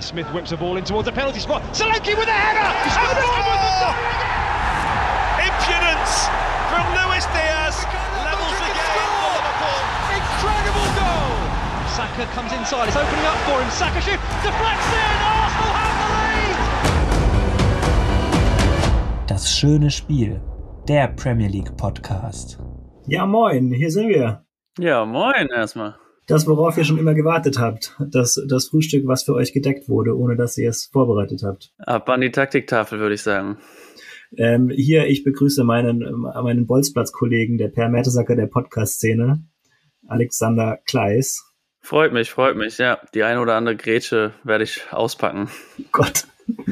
As Smith whips the ball in towards the penalty spot. Solanke with a header! Oh! Impudence from Luis Diaz levels the game for Liverpool. Incredible goal! Saka comes inside, it's opening up for him. Saka shoot, deflects in, Arsenal have the lead! Das schöne Spiel, der Premier League Podcast. Ja, moin, hier sind wir. Ja, moin erstmal. Das, worauf ihr schon immer gewartet habt. Das, das Frühstück, was für euch gedeckt wurde, ohne dass ihr es vorbereitet habt. Ab an die Taktiktafel, würde ich sagen. Ähm, hier, ich begrüße meinen, meinen Bolzplatz-Kollegen, der Per Mertesacker der Podcast-Szene, Alexander Kleis. Freut mich, freut mich, ja. Die eine oder andere Grätsche werde ich auspacken. Gott,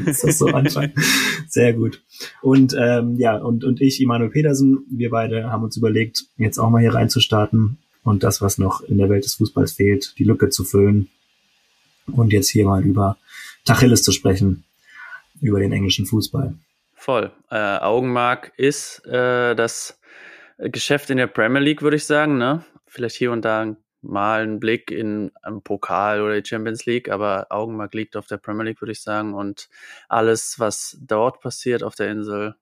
ist das so Anfang? Sehr gut. Und ähm, ja, und, und ich, Immanuel Petersen, wir beide haben uns überlegt, jetzt auch mal hier reinzustarten und das, was noch in der Welt des Fußballs fehlt, die Lücke zu füllen und jetzt hier mal über Tacheles zu sprechen, über den englischen Fußball. Voll. Äh, Augenmark ist äh, das Geschäft in der Premier League, würde ich sagen. Ne? Vielleicht hier und da mal einen Blick in einen Pokal oder die Champions League, aber Augenmark liegt auf der Premier League, würde ich sagen. Und alles, was dort passiert auf der Insel,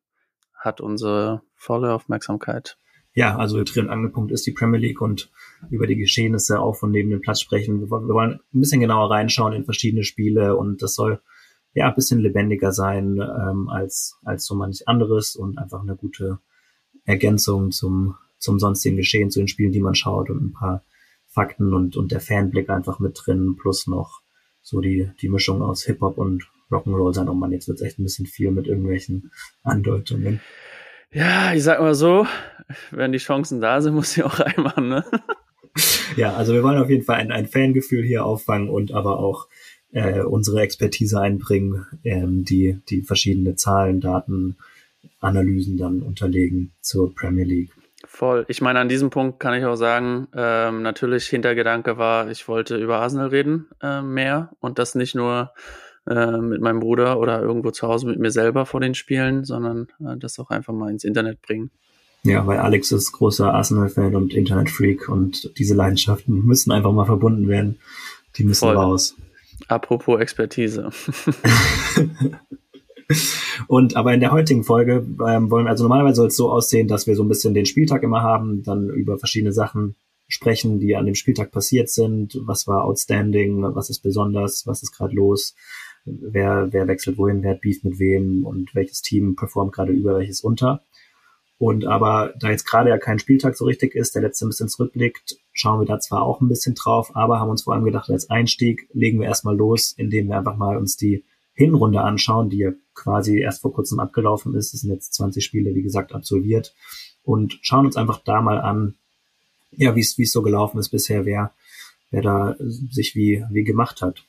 hat unsere volle Aufmerksamkeit ja, also der Angelpunkt ist die Premier League und über die Geschehnisse auf und neben dem Platz sprechen. Wir wollen, wir wollen ein bisschen genauer reinschauen in verschiedene Spiele und das soll ja ein bisschen lebendiger sein ähm, als, als so manch anderes und einfach eine gute Ergänzung zum, zum sonstigen Geschehen, zu den Spielen, die man schaut und ein paar Fakten und, und der Fanblick einfach mit drin, plus noch so die, die Mischung aus Hip-Hop und Rock'n'Roll sein. Oh man, jetzt wird echt ein bisschen viel mit irgendwelchen Andeutungen. Ja, ich sag mal so, wenn die Chancen da sind, muss ich auch reinmachen, ne? Ja, also wir wollen auf jeden Fall ein, ein Fangefühl hier auffangen und aber auch äh, unsere Expertise einbringen, ähm, die, die verschiedene Zahlen, Daten, Analysen dann unterlegen zur Premier League. Voll. Ich meine, an diesem Punkt kann ich auch sagen, ähm, natürlich Hintergedanke war, ich wollte über Arsenal reden äh, mehr und das nicht nur äh, mit meinem Bruder oder irgendwo zu Hause mit mir selber vor den Spielen, sondern äh, das auch einfach mal ins Internet bringen. Ja, weil Alex ist großer Arsenal-Fan und Internet-Freak und diese Leidenschaften müssen einfach mal verbunden werden. Die müssen Voll. raus. Apropos Expertise. und aber in der heutigen Folge ähm, wollen wir, also normalerweise soll es so aussehen, dass wir so ein bisschen den Spieltag immer haben, dann über verschiedene Sachen sprechen, die an dem Spieltag passiert sind. Was war outstanding? Was ist besonders? Was ist gerade los? wer, wer wechselt wohin, wer hat Beef mit wem und welches Team performt gerade über welches unter. Und aber da jetzt gerade ja kein Spieltag so richtig ist, der letzte ein bisschen zurückblickt, schauen wir da zwar auch ein bisschen drauf, aber haben uns vor allem gedacht, als Einstieg legen wir erstmal los, indem wir einfach mal uns die Hinrunde anschauen, die ja quasi erst vor kurzem abgelaufen ist. Es sind jetzt 20 Spiele, wie gesagt, absolviert und schauen uns einfach da mal an, ja, wie es so gelaufen ist bisher, wer wer da sich wie wie gemacht hat.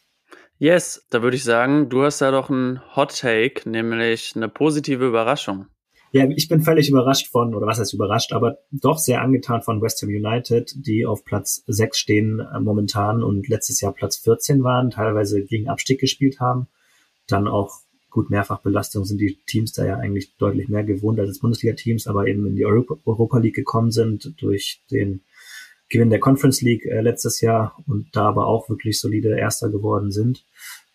Yes, da würde ich sagen, du hast da doch einen Hot Take, nämlich eine positive Überraschung. Ja, ich bin völlig überrascht von, oder was heißt überrascht, aber doch sehr angetan von West Ham United, die auf Platz 6 stehen äh, momentan und letztes Jahr Platz 14 waren, teilweise gegen Abstieg gespielt haben. Dann auch gut Mehrfachbelastung sind die Teams da ja eigentlich deutlich mehr gewohnt als Bundesliga-Teams, aber eben in die Europa, Europa League gekommen sind durch den Gewinn der Conference League äh, letztes Jahr und da aber auch wirklich solide Erster geworden sind.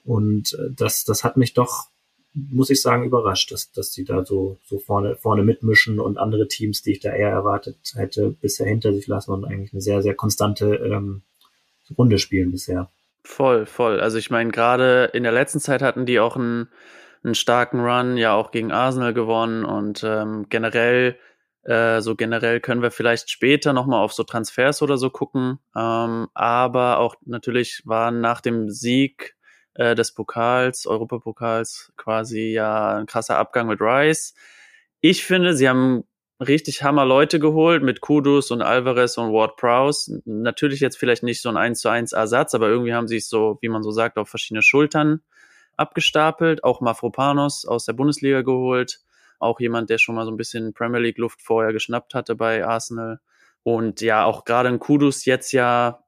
Und äh, das, das hat mich doch, muss ich sagen, überrascht, dass, dass die da so, so vorne, vorne mitmischen und andere Teams, die ich da eher erwartet hätte, bisher hinter sich lassen und eigentlich eine sehr, sehr konstante ähm, Runde spielen bisher. Voll, voll. Also ich meine, gerade in der letzten Zeit hatten die auch einen, einen starken Run, ja auch gegen Arsenal gewonnen und ähm, generell äh, so generell können wir vielleicht später nochmal auf so Transfers oder so gucken. Ähm, aber auch natürlich waren nach dem Sieg äh, des Pokals, Europapokals, quasi ja ein krasser Abgang mit Rice. Ich finde, sie haben richtig Hammer Leute geholt mit Kudus und Alvarez und Ward Prowse. Natürlich jetzt vielleicht nicht so ein 1 zu 1 Ersatz, aber irgendwie haben sie es so, wie man so sagt, auf verschiedene Schultern abgestapelt. Auch Mafropanos aus der Bundesliga geholt auch jemand, der schon mal so ein bisschen Premier League Luft vorher geschnappt hatte bei Arsenal. Und ja, auch gerade ein Kudus jetzt ja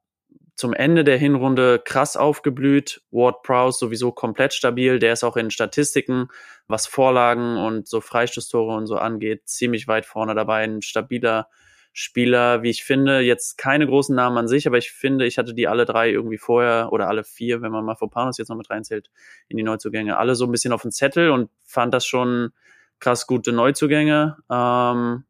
zum Ende der Hinrunde krass aufgeblüht. Ward Prowse sowieso komplett stabil. Der ist auch in Statistiken, was Vorlagen und so Freistoßtore und so angeht, ziemlich weit vorne dabei. Ein stabiler Spieler, wie ich finde, jetzt keine großen Namen an sich, aber ich finde, ich hatte die alle drei irgendwie vorher oder alle vier, wenn man mal Fopanos jetzt noch mit reinzählt, in die Neuzugänge, alle so ein bisschen auf den Zettel und fand das schon krass gute Neuzugänge. Ähm,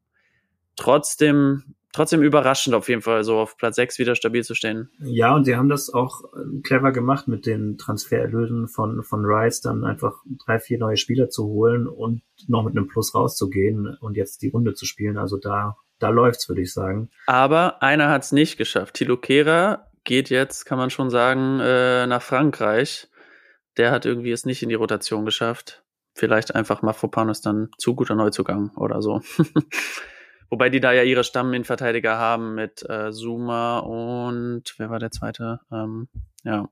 trotzdem trotzdem überraschend auf jeden Fall, so auf Platz 6 wieder stabil zu stehen. Ja, und sie haben das auch äh, clever gemacht mit den Transfererlösen von, von Rice, dann einfach drei, vier neue Spieler zu holen und noch mit einem Plus rauszugehen und jetzt die Runde zu spielen. Also da, da läuft's, würde ich sagen. Aber einer hat's nicht geschafft. Tilo Kehrer geht jetzt, kann man schon sagen, äh, nach Frankreich. Der hat irgendwie es nicht in die Rotation geschafft. Vielleicht einfach Mafropanos dann zu guter Neuzugang oder so. Wobei die da ja ihre Stamminverteidiger haben mit äh, Zuma und wer war der zweite? Ähm, ja,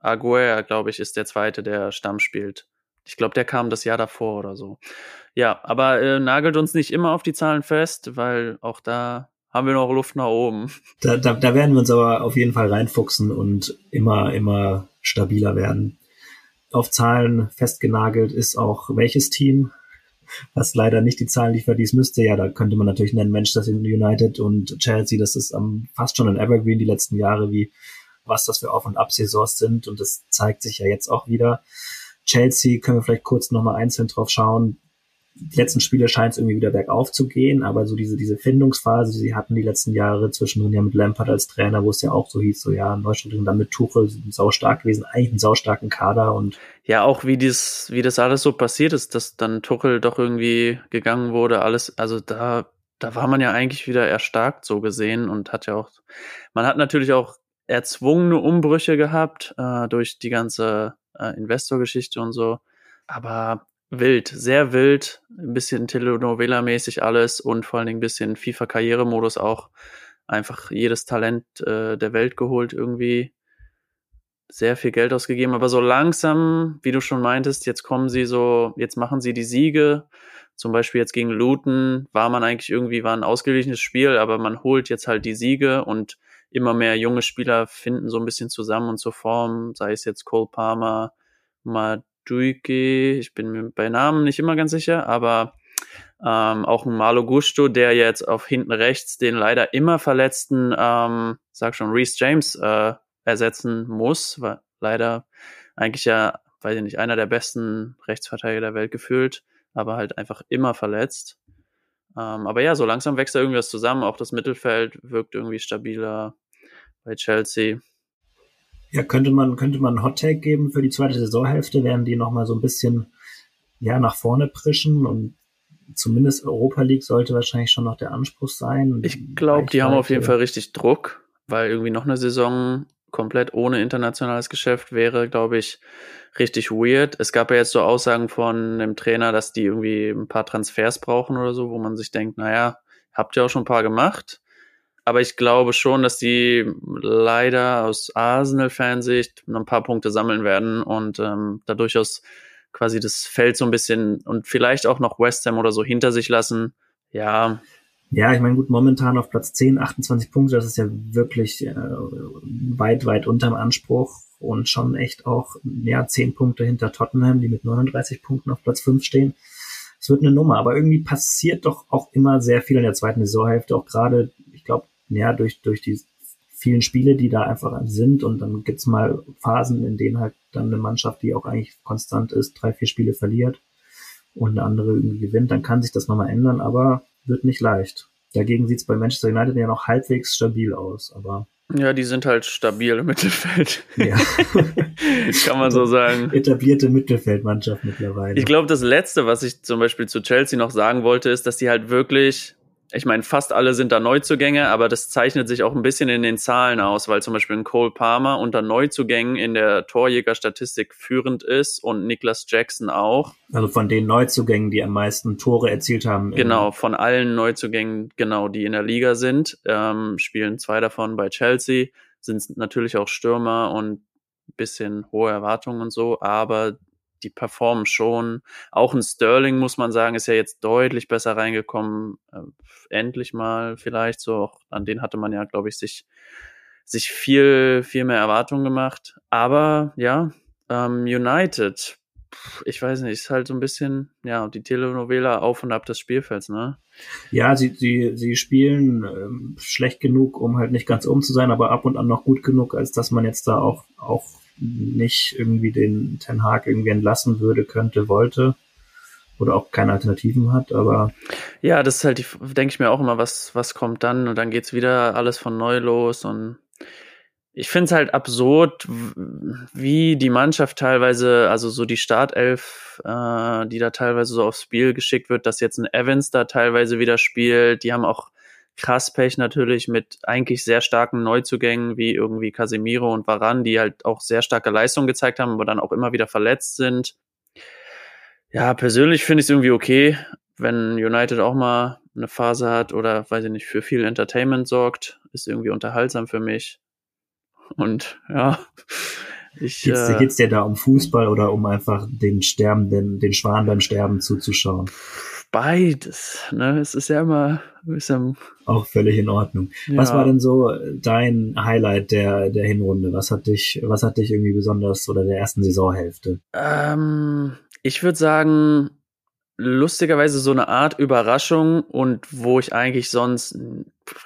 Aguer, glaube ich, ist der zweite, der Stamm spielt. Ich glaube, der kam das Jahr davor oder so. Ja, aber äh, nagelt uns nicht immer auf die Zahlen fest, weil auch da haben wir noch Luft nach oben. Da, da, da werden wir uns aber auf jeden Fall reinfuchsen und immer, immer stabiler werden. Auf Zahlen festgenagelt ist auch welches Team? Was leider nicht die Zahlen liefert, die es müsste. Ja, da könnte man natürlich nennen Manchester United und Chelsea. Das ist um, fast schon ein Evergreen die letzten Jahre, wie was das für Auf- und Ab-Saisons sind. Und das zeigt sich ja jetzt auch wieder. Chelsea können wir vielleicht kurz nochmal einzeln drauf schauen die letzten Spiele scheint es irgendwie wieder bergauf zu gehen, aber so diese, diese Findungsphase, die sie hatten die letzten Jahre zwischendrin ja mit Lampard als Trainer, wo es ja auch so hieß, so ja, Neustadt und dann mit Tuchel sind saustark gewesen, eigentlich einen saustarken Kader und ja, auch wie dies, wie das alles so passiert ist, dass dann Tuchel doch irgendwie gegangen wurde, alles, also da, da war man ja eigentlich wieder erstarkt so gesehen und hat ja auch, man hat natürlich auch erzwungene Umbrüche gehabt äh, durch die ganze äh, Investorgeschichte und so, aber wild, sehr wild, ein bisschen Telenovela-mäßig alles und vor allen Dingen ein bisschen FIFA-Karrieremodus auch. Einfach jedes Talent äh, der Welt geholt irgendwie. Sehr viel Geld ausgegeben, aber so langsam, wie du schon meintest, jetzt kommen sie so, jetzt machen sie die Siege. Zum Beispiel jetzt gegen Luton war man eigentlich irgendwie, war ein ausgeglichenes Spiel, aber man holt jetzt halt die Siege und immer mehr junge Spieler finden so ein bisschen zusammen und zur Form, sei es jetzt Cole Palmer, mal Duike, ich bin mir bei Namen nicht immer ganz sicher, aber ähm, auch ein Malo Gusto, der jetzt auf hinten rechts den leider immer verletzten, ähm, sag schon, Reese James äh, ersetzen muss, war leider eigentlich ja, weiß ich nicht, einer der besten Rechtsverteidiger der Welt gefühlt, aber halt einfach immer verletzt. Ähm, aber ja, so langsam wächst da irgendwas zusammen. Auch das Mittelfeld wirkt irgendwie stabiler bei Chelsea. Ja, könnte man, könnte man einen Hot Take geben für die zweite Saisonhälfte, werden die nochmal so ein bisschen, ja, nach vorne prischen und zumindest Europa League sollte wahrscheinlich schon noch der Anspruch sein. Ich glaube, die haben auf jeden Fall richtig Druck, weil irgendwie noch eine Saison komplett ohne internationales Geschäft wäre, glaube ich, richtig weird. Es gab ja jetzt so Aussagen von dem Trainer, dass die irgendwie ein paar Transfers brauchen oder so, wo man sich denkt, naja, habt ihr auch schon ein paar gemacht aber ich glaube schon, dass die leider aus Arsenal-Fansicht noch ein paar Punkte sammeln werden und ähm, da durchaus quasi das Feld so ein bisschen und vielleicht auch noch West Ham oder so hinter sich lassen. Ja. Ja, ich meine, gut, momentan auf Platz 10, 28 Punkte, das ist ja wirklich äh, weit, weit unterm Anspruch und schon echt auch ja, 10 Punkte hinter Tottenham, die mit 39 Punkten auf Platz 5 stehen. Es wird eine Nummer, aber irgendwie passiert doch auch immer sehr viel in der zweiten Saisonhälfte, auch gerade, ich glaube, ja, durch, durch die vielen Spiele, die da einfach sind und dann gibt's mal Phasen, in denen halt dann eine Mannschaft, die auch eigentlich konstant ist, drei, vier Spiele verliert und eine andere irgendwie gewinnt, dann kann sich das nochmal ändern, aber wird nicht leicht. Dagegen sieht's bei Manchester United ja noch halbwegs stabil aus, aber ja, die sind halt stabil im Mittelfeld. Ja. Kann man so sagen. Etablierte Mittelfeldmannschaft mittlerweile. Ich glaube, das Letzte, was ich zum Beispiel zu Chelsea noch sagen wollte, ist, dass die halt wirklich ich meine, fast alle sind da Neuzugänge, aber das zeichnet sich auch ein bisschen in den Zahlen aus, weil zum Beispiel ein Cole Palmer unter Neuzugängen in der Torjägerstatistik führend ist und Niklas Jackson auch. Also von den Neuzugängen, die am meisten Tore erzielt haben. Genau, von allen Neuzugängen, genau, die in der Liga sind, ähm, spielen zwei davon bei Chelsea, sind natürlich auch Stürmer und bisschen hohe Erwartungen und so, aber die performen schon. Auch ein Sterling, muss man sagen, ist ja jetzt deutlich besser reingekommen. Äh, endlich mal vielleicht so. Auch an den hatte man ja, glaube ich, sich, sich viel, viel mehr Erwartungen gemacht. Aber ja, ähm, United, ich weiß nicht, ist halt so ein bisschen, ja, die Telenovela auf und ab des Spielfelds, ne? Ja, sie, sie, sie spielen ähm, schlecht genug, um halt nicht ganz oben zu sein, aber ab und an noch gut genug, als dass man jetzt da auch, auch nicht irgendwie den Ten Hag irgendwie entlassen würde, könnte, wollte oder auch keine Alternativen hat, aber. Ja, das ist halt, denke ich mir auch immer, was, was kommt dann und dann geht's wieder alles von neu los und ich finde es halt absurd, wie die Mannschaft teilweise, also so die Startelf, äh, die da teilweise so aufs Spiel geschickt wird, dass jetzt ein Evans da teilweise wieder spielt. Die haben auch krass Pech natürlich mit eigentlich sehr starken Neuzugängen wie irgendwie Casemiro und Varan, die halt auch sehr starke Leistungen gezeigt haben, aber dann auch immer wieder verletzt sind. Ja, persönlich finde ich es irgendwie okay, wenn United auch mal eine Phase hat oder weiß ich nicht, für viel Entertainment sorgt, ist irgendwie unterhaltsam für mich. Und ja, ich. Geht's, äh, geht's dir da um Fußball oder um einfach den Sterbenden, den Schwan beim Sterben zuzuschauen? Beides, ne? Es ist ja immer bisschen. Auch völlig in Ordnung. Ja. Was war denn so dein Highlight der, der Hinrunde? Was hat dich, was hat dich irgendwie besonders oder der ersten Saisonhälfte? Ähm, ich würde sagen, lustigerweise so eine Art Überraschung und wo ich eigentlich sonst,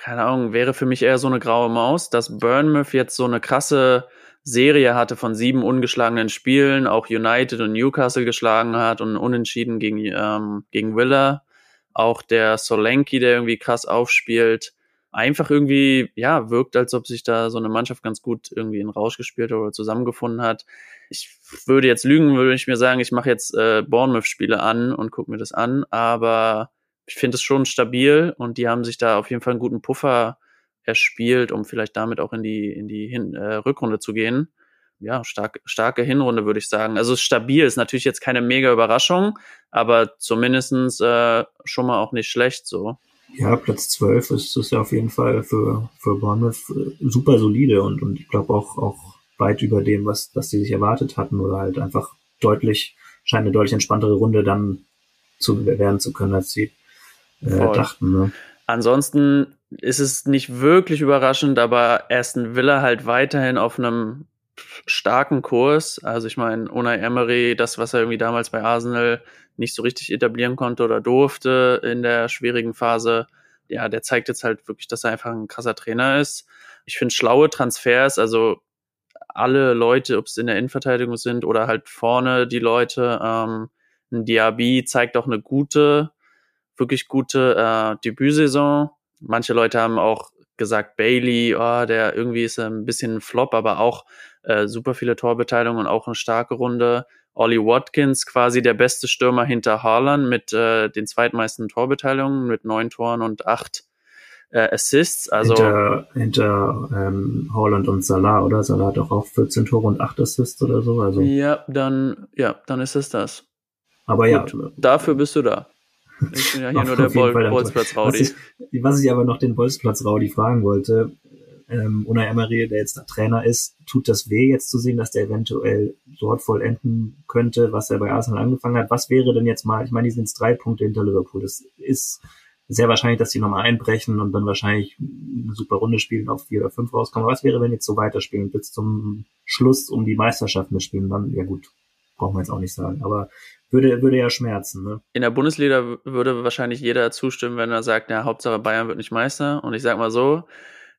keine Ahnung, wäre für mich eher so eine graue Maus, dass Burnmouth jetzt so eine krasse Serie hatte von sieben ungeschlagenen Spielen, auch United und Newcastle geschlagen hat und unentschieden gegen, ähm, gegen Villa. Auch der Solanki, der irgendwie krass aufspielt, einfach irgendwie, ja, wirkt, als ob sich da so eine Mannschaft ganz gut irgendwie in Rausch gespielt oder zusammengefunden hat ich würde jetzt lügen, würde ich mir sagen, ich mache jetzt äh, Bournemouth-Spiele an und gucke mir das an, aber ich finde es schon stabil und die haben sich da auf jeden Fall einen guten Puffer erspielt, um vielleicht damit auch in die, in die Hin äh, Rückrunde zu gehen. Ja, stark, starke Hinrunde, würde ich sagen. Also stabil ist natürlich jetzt keine mega Überraschung, aber zumindestens äh, schon mal auch nicht schlecht so. Ja, Platz 12 ist, ist ja auf jeden Fall für, für Bournemouth äh, super solide und, und ich glaube auch, auch weit über dem, was, was die sich erwartet hatten oder halt einfach deutlich, scheint eine deutlich entspanntere Runde dann zu werden zu können, als sie äh, dachten. Ne? Ansonsten ist es nicht wirklich überraschend, aber Aston Villa halt weiterhin auf einem starken Kurs. Also ich meine, Unai Emery, das, was er irgendwie damals bei Arsenal nicht so richtig etablieren konnte oder durfte in der schwierigen Phase, ja, der zeigt jetzt halt wirklich, dass er einfach ein krasser Trainer ist. Ich finde schlaue Transfers, also alle Leute, ob es in der Innenverteidigung sind oder halt vorne die Leute. Ähm, ein Diaby zeigt auch eine gute, wirklich gute äh, Debütsaison. Manche Leute haben auch gesagt, Bailey, oh, der irgendwie ist ein bisschen ein Flop, aber auch äh, super viele Torbeteiligungen und auch eine starke Runde. Ollie Watkins, quasi der beste Stürmer hinter Haaland mit äh, den zweitmeisten Torbeteiligungen mit neun Toren und acht äh, Assists. Also hinter, hinter ähm, Holland und Salah, oder? Salah hat auch, auch 14 Tore und 8 Assists oder so. Also. Ja, dann, ja, dann ist es das. Aber Gut, ja. Dafür bist du da. Ich bin ja hier nur der Bol Bolzplatz-Raudi. Was, was, ich aber noch den Bolzplatz-Raudi fragen wollte, ähm, Unai Emery, der jetzt Trainer ist, tut das weh jetzt zu sehen, dass der eventuell dort vollenden könnte, was er bei Arsenal angefangen hat? Was wäre denn jetzt mal, ich meine, die sind jetzt drei Punkte hinter Liverpool. Das ist sehr wahrscheinlich, dass die nochmal einbrechen und dann wahrscheinlich eine super Runde spielen, auf vier oder fünf rauskommen. Was wäre, wenn jetzt so weiterspielen bis zum Schluss um die Meisterschaft mitspielen? Dann, ja gut, brauchen wir jetzt auch nicht sagen. Aber würde, würde ja schmerzen. Ne? In der Bundesliga würde wahrscheinlich jeder zustimmen, wenn er sagt, ja, Hauptsache Bayern wird nicht Meister. Und ich sag mal so,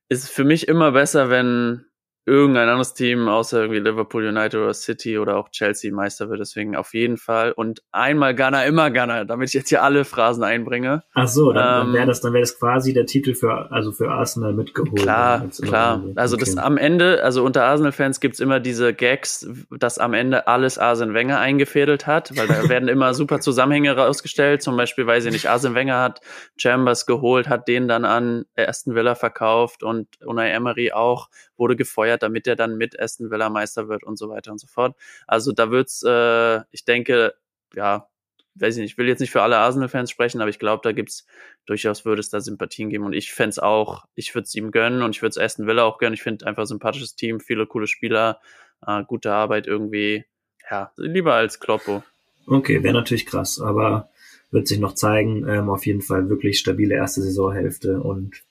ist für mich immer besser, wenn irgendein anderes Team außer irgendwie Liverpool United oder City oder auch Chelsea Meister wird. Deswegen auf jeden Fall. Und einmal Gunner, immer Gunner, damit ich jetzt hier alle Phrasen einbringe. Ach so, dann, ähm, dann wäre das, dann wäre das quasi der Titel für, also für Arsenal mitgeholt. Klar, klar. Also das am Ende, also unter Arsenal-Fans gibt's immer diese Gags, dass am Ende alles Arsene Wenger eingefädelt hat, weil da werden immer super Zusammenhänge rausgestellt. Zum Beispiel, weiß ich nicht, Arsene Wenger hat Chambers geholt, hat den dann an Aston Villa verkauft und Unai Emery auch, wurde gefeuert gefeuert, damit er dann mit Aston Villa Meister wird und so weiter und so fort. Also da wird's, äh, ich denke, ja, weiß ich nicht, ich will jetzt nicht für alle Arsenal-Fans sprechen, aber ich glaube, da gibt's durchaus würde es da Sympathien geben und ich fände auch, ich würde es ihm gönnen und ich würde es Aston Villa auch gönnen. Ich finde einfach sympathisches Team, viele coole Spieler, äh, gute Arbeit irgendwie, ja, lieber als Kloppo. Okay, wäre natürlich krass, aber wird sich noch zeigen. Ähm, auf jeden Fall wirklich stabile erste Saisonhälfte und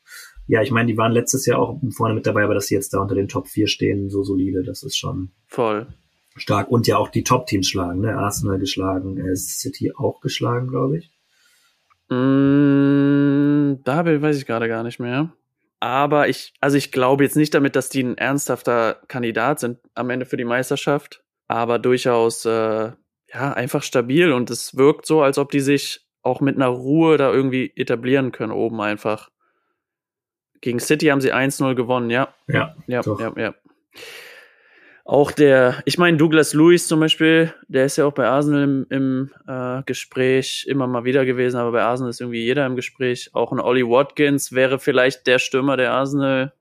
ja, ich meine, die waren letztes Jahr auch vorne mit dabei, aber dass sie jetzt da unter den Top 4 stehen, so solide, das ist schon voll. stark und ja auch die Top-Teams schlagen, ne? Arsenal geschlagen, äh, City auch geschlagen, glaube ich. Mm, da weiß ich gerade gar nicht mehr. Aber ich, also ich glaube jetzt nicht damit, dass die ein ernsthafter Kandidat sind am Ende für die Meisterschaft, aber durchaus äh, ja einfach stabil und es wirkt so, als ob die sich auch mit einer Ruhe da irgendwie etablieren können oben einfach. Gegen City haben sie 1-0 gewonnen, ja. Ja, ja, doch. ja, ja. Auch der, ich meine, Douglas Lewis zum Beispiel, der ist ja auch bei Arsenal im, im äh, Gespräch immer mal wieder gewesen, aber bei Arsenal ist irgendwie jeder im Gespräch. Auch ein Ollie Watkins wäre vielleicht der Stürmer, der Arsenal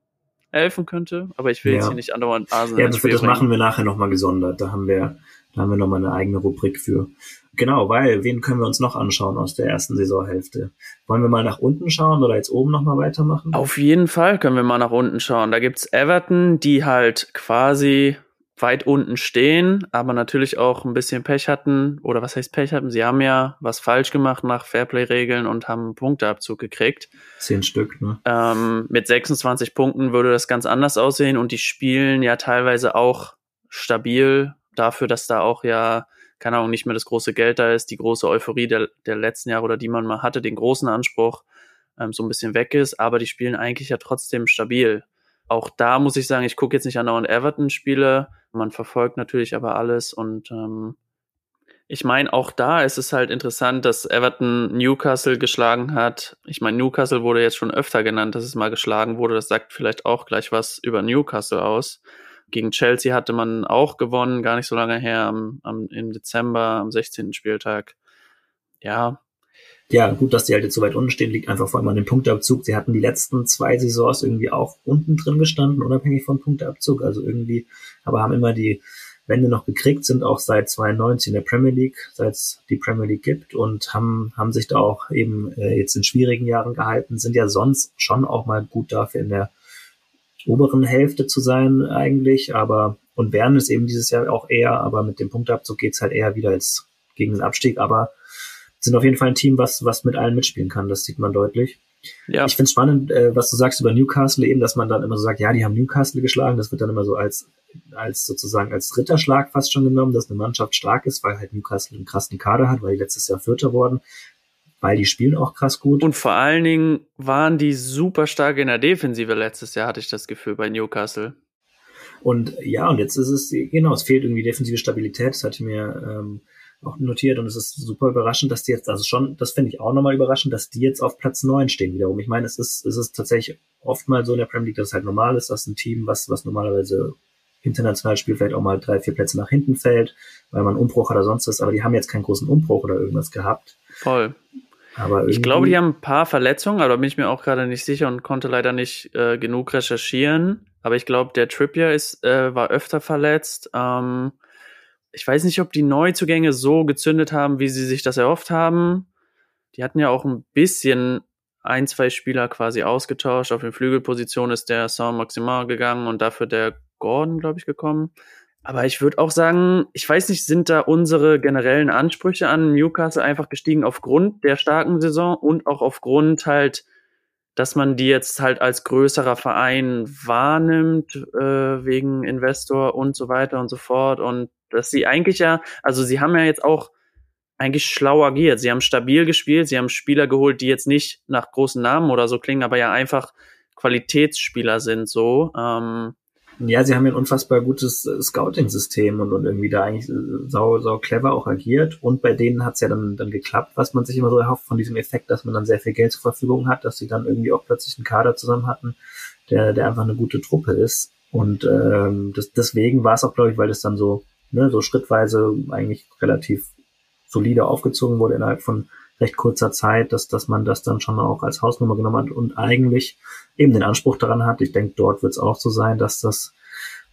helfen könnte, aber ich will ja. jetzt hier nicht andauernd Arsenal. Ja, das, das machen wir nachher nochmal gesondert. Da haben wir, da haben wir nochmal eine eigene Rubrik für. Genau, weil, wen können wir uns noch anschauen aus der ersten Saisonhälfte? Wollen wir mal nach unten schauen oder jetzt oben nochmal weitermachen? Auf jeden Fall können wir mal nach unten schauen. Da gibt's Everton, die halt quasi weit unten stehen, aber natürlich auch ein bisschen Pech hatten. Oder was heißt Pech hatten? Sie haben ja was falsch gemacht nach Fairplay-Regeln und haben einen Punkteabzug gekriegt. Zehn Stück, ne? Ähm, mit 26 Punkten würde das ganz anders aussehen und die spielen ja teilweise auch stabil dafür, dass da auch ja, keine Ahnung, nicht mehr das große Geld da ist, die große Euphorie der, der letzten Jahre oder die man mal hatte, den großen Anspruch ähm, so ein bisschen weg ist, aber die spielen eigentlich ja trotzdem stabil auch da muss ich sagen, ich gucke jetzt nicht an andauernd Everton-Spiele. Man verfolgt natürlich aber alles und ähm, ich meine, auch da ist es halt interessant, dass Everton Newcastle geschlagen hat. Ich meine, Newcastle wurde jetzt schon öfter genannt, dass es mal geschlagen wurde. Das sagt vielleicht auch gleich was über Newcastle aus. Gegen Chelsea hatte man auch gewonnen, gar nicht so lange her, am, am, im Dezember, am 16. Spieltag. Ja, ja, gut, dass die halt jetzt so weit unten stehen, liegt einfach vor allem an dem Punkteabzug. Sie hatten die letzten zwei Saisons irgendwie auch unten drin gestanden, unabhängig vom Punkteabzug. Also irgendwie, aber haben immer die Wände noch gekriegt, sind auch seit 92 in der Premier League, seit es die Premier League gibt und haben, haben sich da auch eben äh, jetzt in schwierigen Jahren gehalten, sind ja sonst schon auch mal gut dafür in der oberen Hälfte zu sein eigentlich, aber und werden es eben dieses Jahr auch eher, aber mit dem Punkteabzug geht's halt eher wieder als gegen den Abstieg, aber sind auf jeden Fall ein Team, was, was mit allen mitspielen kann. Das sieht man deutlich. Ja. Ich finde es spannend, äh, was du sagst über Newcastle eben, dass man dann immer so sagt, ja, die haben Newcastle geschlagen. Das wird dann immer so als, als sozusagen als Ritterschlag fast schon genommen, dass eine Mannschaft stark ist, weil halt Newcastle einen krassen Kader hat, weil die letztes Jahr Vierter worden, weil die spielen auch krass gut. Und vor allen Dingen waren die super stark in der Defensive letztes Jahr, hatte ich das Gefühl bei Newcastle. Und ja, und jetzt ist es, genau, es fehlt irgendwie defensive Stabilität. Das hatte mir ähm, auch notiert und es ist super überraschend, dass die jetzt, also schon, das finde ich auch nochmal überraschend, dass die jetzt auf Platz neun stehen wiederum. Ich meine, es ist, es ist tatsächlich oft mal so in der Premier League, dass es halt normal ist, dass ein Team, was, was normalerweise international spielt, vielleicht auch mal drei, vier Plätze nach hinten fällt, weil man Umbruch oder sonst was, aber die haben jetzt keinen großen Umbruch oder irgendwas gehabt. Voll. Aber ich glaube, die haben ein paar Verletzungen, aber bin ich mir auch gerade nicht sicher und konnte leider nicht äh, genug recherchieren. Aber ich glaube, der Trippier ist, äh, war öfter verletzt. Ähm, ich weiß nicht, ob die Neuzugänge so gezündet haben, wie sie sich das erhofft haben. Die hatten ja auch ein bisschen ein, zwei Spieler quasi ausgetauscht. Auf den Flügelpositionen ist der Saint-Maximin gegangen und dafür der Gordon, glaube ich, gekommen. Aber ich würde auch sagen, ich weiß nicht, sind da unsere generellen Ansprüche an Newcastle einfach gestiegen aufgrund der starken Saison und auch aufgrund halt, dass man die jetzt halt als größerer Verein wahrnimmt, äh, wegen Investor und so weiter und so fort. Und dass sie eigentlich ja, also sie haben ja jetzt auch eigentlich schlau agiert. Sie haben stabil gespielt, sie haben Spieler geholt, die jetzt nicht nach großen Namen oder so klingen, aber ja einfach Qualitätsspieler sind so. Ähm, ja, sie haben ja ein unfassbar gutes äh, Scouting-System und, und irgendwie da eigentlich äh, sau, sau clever auch agiert. Und bei denen hat's ja dann, dann geklappt, was man sich immer so erhofft von diesem Effekt, dass man dann sehr viel Geld zur Verfügung hat, dass sie dann irgendwie auch plötzlich einen Kader zusammen hatten, der, der einfach eine gute Truppe ist. Und ähm, das, deswegen war es auch, glaube ich, weil das dann so ne, so schrittweise eigentlich relativ solide aufgezogen wurde innerhalb von recht kurzer Zeit, dass, dass man das dann schon auch als Hausnummer genommen hat und eigentlich eben den Anspruch daran hat. Ich denke, dort wird es auch so sein, dass das,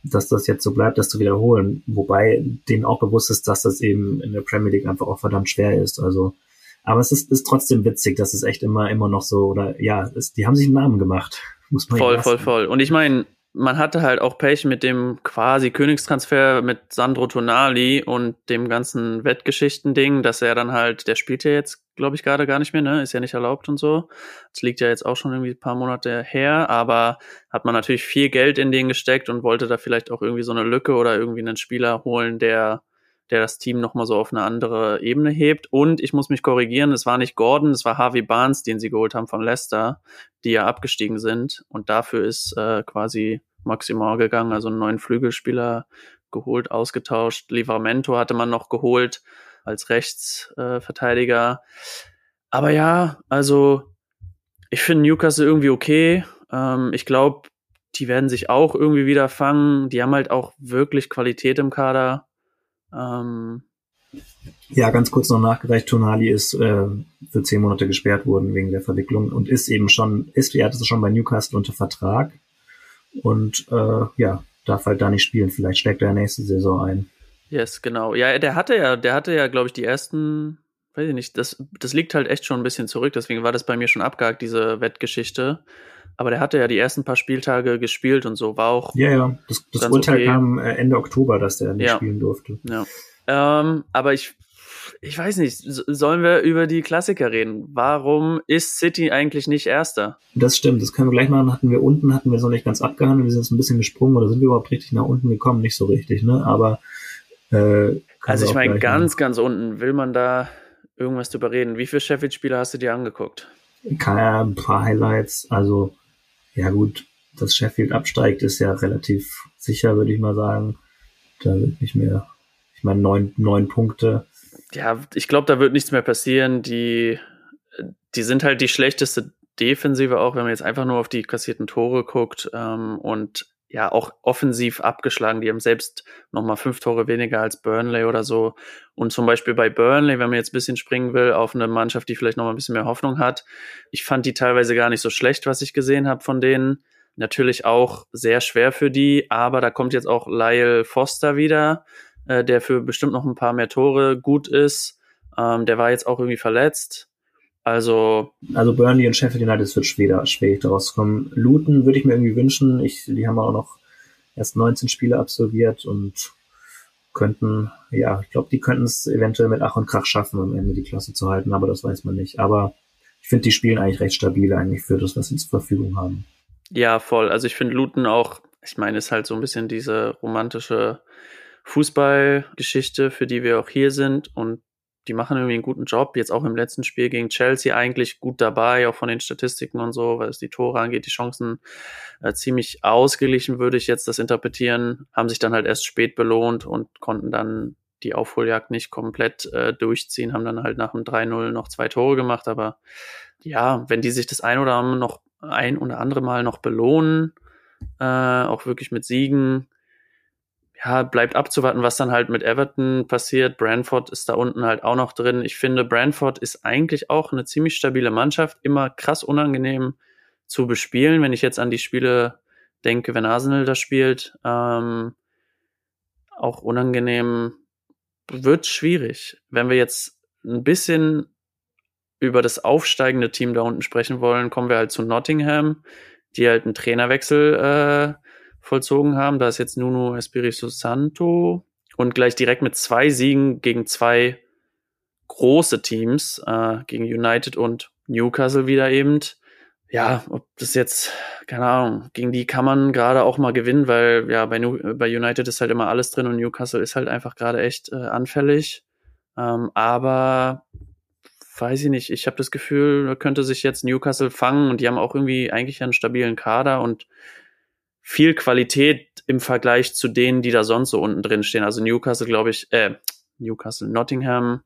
dass das jetzt so bleibt, das zu wiederholen. Wobei denen auch bewusst ist, dass das eben in der Premier League einfach auch verdammt schwer ist. Also, aber es ist, ist trotzdem witzig, dass es echt immer, immer noch so, oder ja, es, die haben sich einen Namen gemacht. Muss man voll, voll, voll. Und ich meine, man hatte halt auch Pech mit dem quasi Königstransfer mit Sandro Tonali und dem ganzen Wettgeschichten-Ding, dass er dann halt, der spielt ja jetzt glaube ich, gerade gar nicht mehr, ne? Ist ja nicht erlaubt und so. Das liegt ja jetzt auch schon irgendwie ein paar Monate her, aber hat man natürlich viel Geld in den gesteckt und wollte da vielleicht auch irgendwie so eine Lücke oder irgendwie einen Spieler holen, der der das Team nochmal so auf eine andere Ebene hebt. Und ich muss mich korrigieren, es war nicht Gordon, es war Harvey Barnes, den sie geholt haben von Leicester, die ja abgestiegen sind. Und dafür ist äh, quasi Maximal gegangen, also einen neuen Flügelspieler geholt, ausgetauscht. Livramento hatte man noch geholt als Rechtsverteidiger. Äh, Aber ja, also ich finde Newcastle irgendwie okay. Ähm, ich glaube, die werden sich auch irgendwie wieder fangen. Die haben halt auch wirklich Qualität im Kader. Ähm, ja, ganz kurz noch nachgereicht. Tonali ist äh, für zehn Monate gesperrt worden wegen der Verwicklung und ist eben schon, ist, er hatte es schon bei Newcastle unter Vertrag und äh, ja, darf halt da nicht spielen. Vielleicht steckt er nächste Saison ein. Yes, genau. Ja, der hatte ja, der hatte ja, glaube ich, die ersten, weiß ich nicht, das, das liegt halt echt schon ein bisschen zurück, deswegen war das bei mir schon abgehakt, diese Wettgeschichte. Aber der hatte ja die ersten paar Spieltage gespielt und so, war auch. Ja, ja, das, das Urteil okay. kam äh, Ende Oktober, dass der nicht ja. spielen durfte. Ja. Ähm, aber ich, ich weiß nicht, sollen wir über die Klassiker reden? Warum ist City eigentlich nicht Erster? Das stimmt, das können wir gleich machen. Hatten wir unten, hatten wir es noch nicht ganz abgehandelt, wir sind jetzt ein bisschen gesprungen oder sind wir überhaupt richtig nach unten gekommen? Nicht so richtig, ne? Aber äh, also ich meine, ganz, machen. ganz unten, will man da irgendwas drüber reden? Wie viele Sheffield-Spieler hast du dir angeguckt? Ein paar Highlights, also ja gut, dass Sheffield absteigt, ist ja relativ sicher, würde ich mal sagen. Da wird nicht mehr, ich meine, neun, neun Punkte. Ja, ich glaube, da wird nichts mehr passieren. Die, die sind halt die schlechteste Defensive auch, wenn man jetzt einfach nur auf die kassierten Tore guckt. Ähm, und ja, auch offensiv abgeschlagen. Die haben selbst nochmal fünf Tore weniger als Burnley oder so. Und zum Beispiel bei Burnley, wenn man jetzt ein bisschen springen will, auf eine Mannschaft, die vielleicht nochmal ein bisschen mehr Hoffnung hat. Ich fand die teilweise gar nicht so schlecht, was ich gesehen habe von denen. Natürlich auch sehr schwer für die, aber da kommt jetzt auch Lyle Foster wieder, äh, der für bestimmt noch ein paar mehr Tore gut ist. Ähm, der war jetzt auch irgendwie verletzt. Also. Also Burnley und Sheffield United wird schwer, schwierig daraus kommen. Luton würde ich mir irgendwie wünschen. Ich, die haben auch noch erst 19 Spiele absolviert und könnten, ja, ich glaube, die könnten es eventuell mit Ach und Krach schaffen, am Ende die Klasse zu halten, aber das weiß man nicht. Aber ich finde, die spielen eigentlich recht stabil eigentlich für das, was sie zur Verfügung haben. Ja, voll. Also ich finde Luton auch, ich meine, ist halt so ein bisschen diese romantische Fußballgeschichte, für die wir auch hier sind und die machen irgendwie einen guten Job. Jetzt auch im letzten Spiel gegen Chelsea eigentlich gut dabei, auch von den Statistiken und so, es die Tore angeht, die Chancen äh, ziemlich ausgeglichen, würde ich jetzt das interpretieren. Haben sich dann halt erst spät belohnt und konnten dann die Aufholjagd nicht komplett äh, durchziehen, haben dann halt nach dem 3-0 noch zwei Tore gemacht. Aber ja, wenn die sich das ein oder andere noch ein oder andere Mal noch belohnen, äh, auch wirklich mit Siegen, ja, bleibt abzuwarten, was dann halt mit Everton passiert. Brentford ist da unten halt auch noch drin. Ich finde, Brentford ist eigentlich auch eine ziemlich stabile Mannschaft, immer krass unangenehm zu bespielen, wenn ich jetzt an die Spiele denke, wenn Arsenal da spielt. Ähm, auch unangenehm wird schwierig. Wenn wir jetzt ein bisschen über das aufsteigende Team da unten sprechen wollen, kommen wir halt zu Nottingham, die halt einen Trainerwechsel äh, vollzogen haben. Da ist jetzt Nuno Espirito Santo und gleich direkt mit zwei Siegen gegen zwei große Teams, äh, gegen United und Newcastle wieder eben. Ja, ob das jetzt, keine Ahnung, gegen die kann man gerade auch mal gewinnen, weil ja, bei, bei United ist halt immer alles drin und Newcastle ist halt einfach gerade echt äh, anfällig. Ähm, aber weiß ich nicht, ich habe das Gefühl, könnte sich jetzt Newcastle fangen und die haben auch irgendwie eigentlich einen stabilen Kader und viel Qualität im Vergleich zu denen, die da sonst so unten drin stehen. Also Newcastle, glaube ich, äh, Newcastle, Nottingham,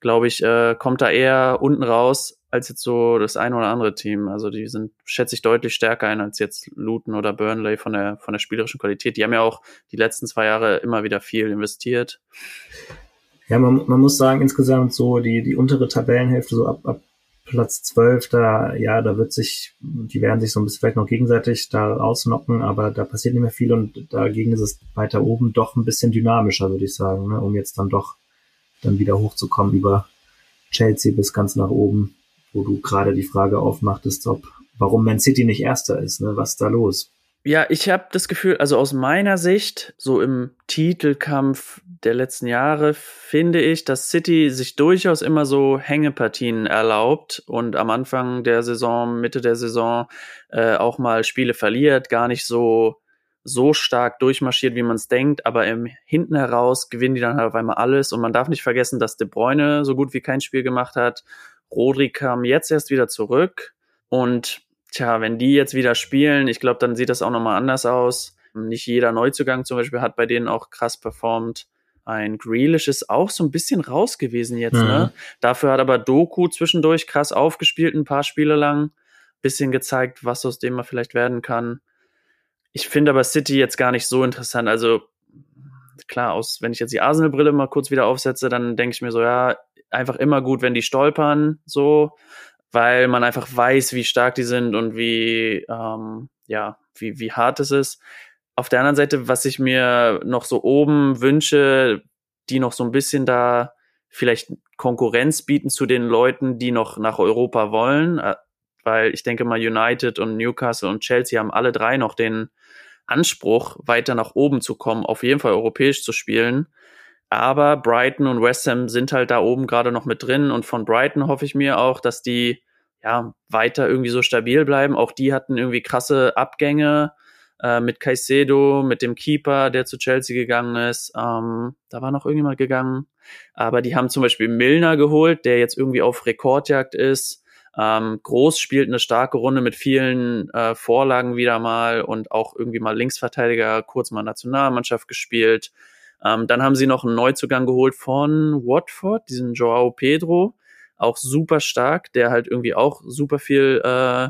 glaube ich, äh, kommt da eher unten raus als jetzt so das eine oder andere Team. Also die sind, schätze ich, deutlich stärker ein als jetzt Luton oder Burnley von der, von der spielerischen Qualität. Die haben ja auch die letzten zwei Jahre immer wieder viel investiert. Ja, man, man muss sagen, insgesamt so die, die untere Tabellenhälfte, so ab, ab Platz 12, da, ja, da wird sich, die werden sich so ein bisschen vielleicht noch gegenseitig da ausnocken, aber da passiert nicht mehr viel und dagegen ist es weiter oben doch ein bisschen dynamischer, würde ich sagen, ne, um jetzt dann doch dann wieder hochzukommen über Chelsea bis ganz nach oben, wo du gerade die Frage aufmachtest, ob, warum Man City nicht Erster ist, ne, was ist da los? Ja, ich habe das Gefühl, also aus meiner Sicht, so im Titelkampf der letzten Jahre, finde ich, dass City sich durchaus immer so Hängepartien erlaubt und am Anfang der Saison, Mitte der Saison äh, auch mal Spiele verliert, gar nicht so so stark durchmarschiert, wie man es denkt, aber im hinten heraus gewinnen die dann halt auf einmal alles und man darf nicht vergessen, dass De Bruyne so gut wie kein Spiel gemacht hat. Rodri kam jetzt erst wieder zurück und tja, wenn die jetzt wieder spielen, ich glaube, dann sieht das auch nochmal anders aus. Nicht jeder Neuzugang zum Beispiel hat bei denen auch krass performt. Ein Grealish ist auch so ein bisschen raus gewesen jetzt, ne? mhm. ne? Dafür hat aber Doku zwischendurch krass aufgespielt, ein paar Spiele lang. Bisschen gezeigt, was aus dem man vielleicht werden kann. Ich finde aber City jetzt gar nicht so interessant. Also, klar, aus, wenn ich jetzt die Arsenal-Brille mal kurz wieder aufsetze, dann denke ich mir so, ja, einfach immer gut, wenn die stolpern, so weil man einfach weiß, wie stark die sind und wie, ähm, ja, wie, wie hart es ist. Auf der anderen Seite, was ich mir noch so oben wünsche, die noch so ein bisschen da vielleicht Konkurrenz bieten zu den Leuten, die noch nach Europa wollen, äh, weil ich denke mal United und Newcastle und Chelsea haben alle drei noch den Anspruch, weiter nach oben zu kommen, auf jeden Fall europäisch zu spielen. Aber Brighton und West Ham sind halt da oben gerade noch mit drin und von Brighton hoffe ich mir auch, dass die ja weiter irgendwie so stabil bleiben. Auch die hatten irgendwie krasse Abgänge äh, mit Caicedo, mit dem Keeper, der zu Chelsea gegangen ist. Ähm, da war noch irgendjemand gegangen. Aber die haben zum Beispiel Milner geholt, der jetzt irgendwie auf Rekordjagd ist. Ähm, Groß spielt eine starke Runde mit vielen äh, Vorlagen wieder mal und auch irgendwie mal Linksverteidiger, kurz mal Nationalmannschaft gespielt. Ähm, dann haben sie noch einen Neuzugang geholt von Watford, diesen Joao Pedro, auch super stark, der halt irgendwie auch super viel äh,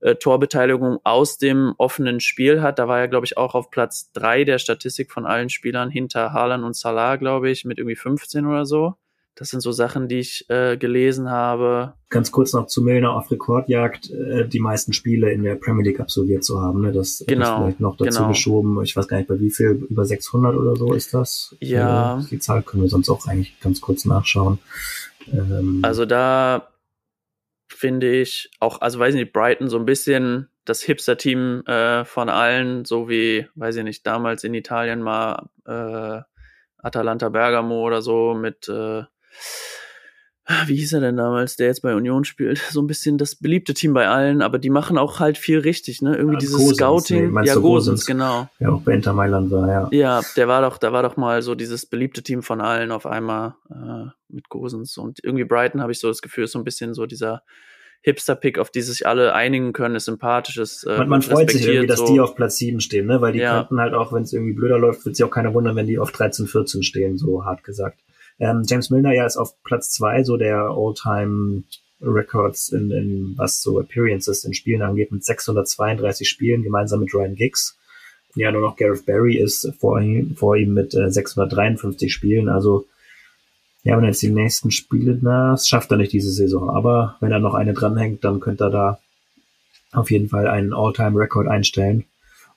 äh, Torbeteiligung aus dem offenen Spiel hat. Da war er, glaube ich, auch auf Platz drei der Statistik von allen Spielern hinter Haaland und Salah, glaube ich, mit irgendwie 15 oder so. Das sind so Sachen, die ich äh, gelesen habe. Ganz kurz noch zu Milner auf Rekordjagd, äh, die meisten Spiele in der Premier League absolviert zu haben. Ne? Das genau, ist vielleicht noch dazu genau. geschoben. Ich weiß gar nicht, bei wie viel, über 600 oder so ist das. Ja. Äh, die Zahl können wir sonst auch eigentlich ganz kurz nachschauen. Ähm, also da finde ich auch, also weiß ich nicht, Brighton so ein bisschen das Hipster-Team äh, von allen, so wie, weiß ich nicht, damals in Italien mal äh, Atalanta Bergamo oder so mit äh, wie hieß er denn damals, der jetzt bei Union spielt, so ein bisschen das beliebte Team bei allen, aber die machen auch halt viel richtig, ne? Irgendwie ja, dieses Gosens, Scouting. Nee, ja, Gosens, genau. Ja, auch bei Inter Mailand war, ja. Ja, der war doch, da war doch mal so dieses beliebte Team von allen auf einmal äh, mit Gosens. Und irgendwie Brighton habe ich so das Gefühl, ist so ein bisschen so dieser Hipster-Pick, auf die sich alle einigen können, ist sympathisch, ist äh, Man, man freut sich irgendwie, dass so. die auf Platz 7 stehen, ne? Weil die ja. könnten halt auch, wenn es irgendwie blöder läuft, wird sich auch keiner wundern, wenn die auf 13, 14 stehen, so hart gesagt. Ähm, James Milner ja ist auf Platz zwei so der All-Time Records in, in was so Appearances in Spielen angeht mit 632 Spielen gemeinsam mit Ryan Giggs. Ja, nur noch Gareth Barry ist vor ihm, vor ihm mit äh, 653 Spielen. Also ja, wenn er jetzt die nächsten Spiele, na, das schafft er nicht diese Saison. Aber wenn er noch eine dranhängt, dann könnte er da auf jeden Fall einen All-Time-Record einstellen.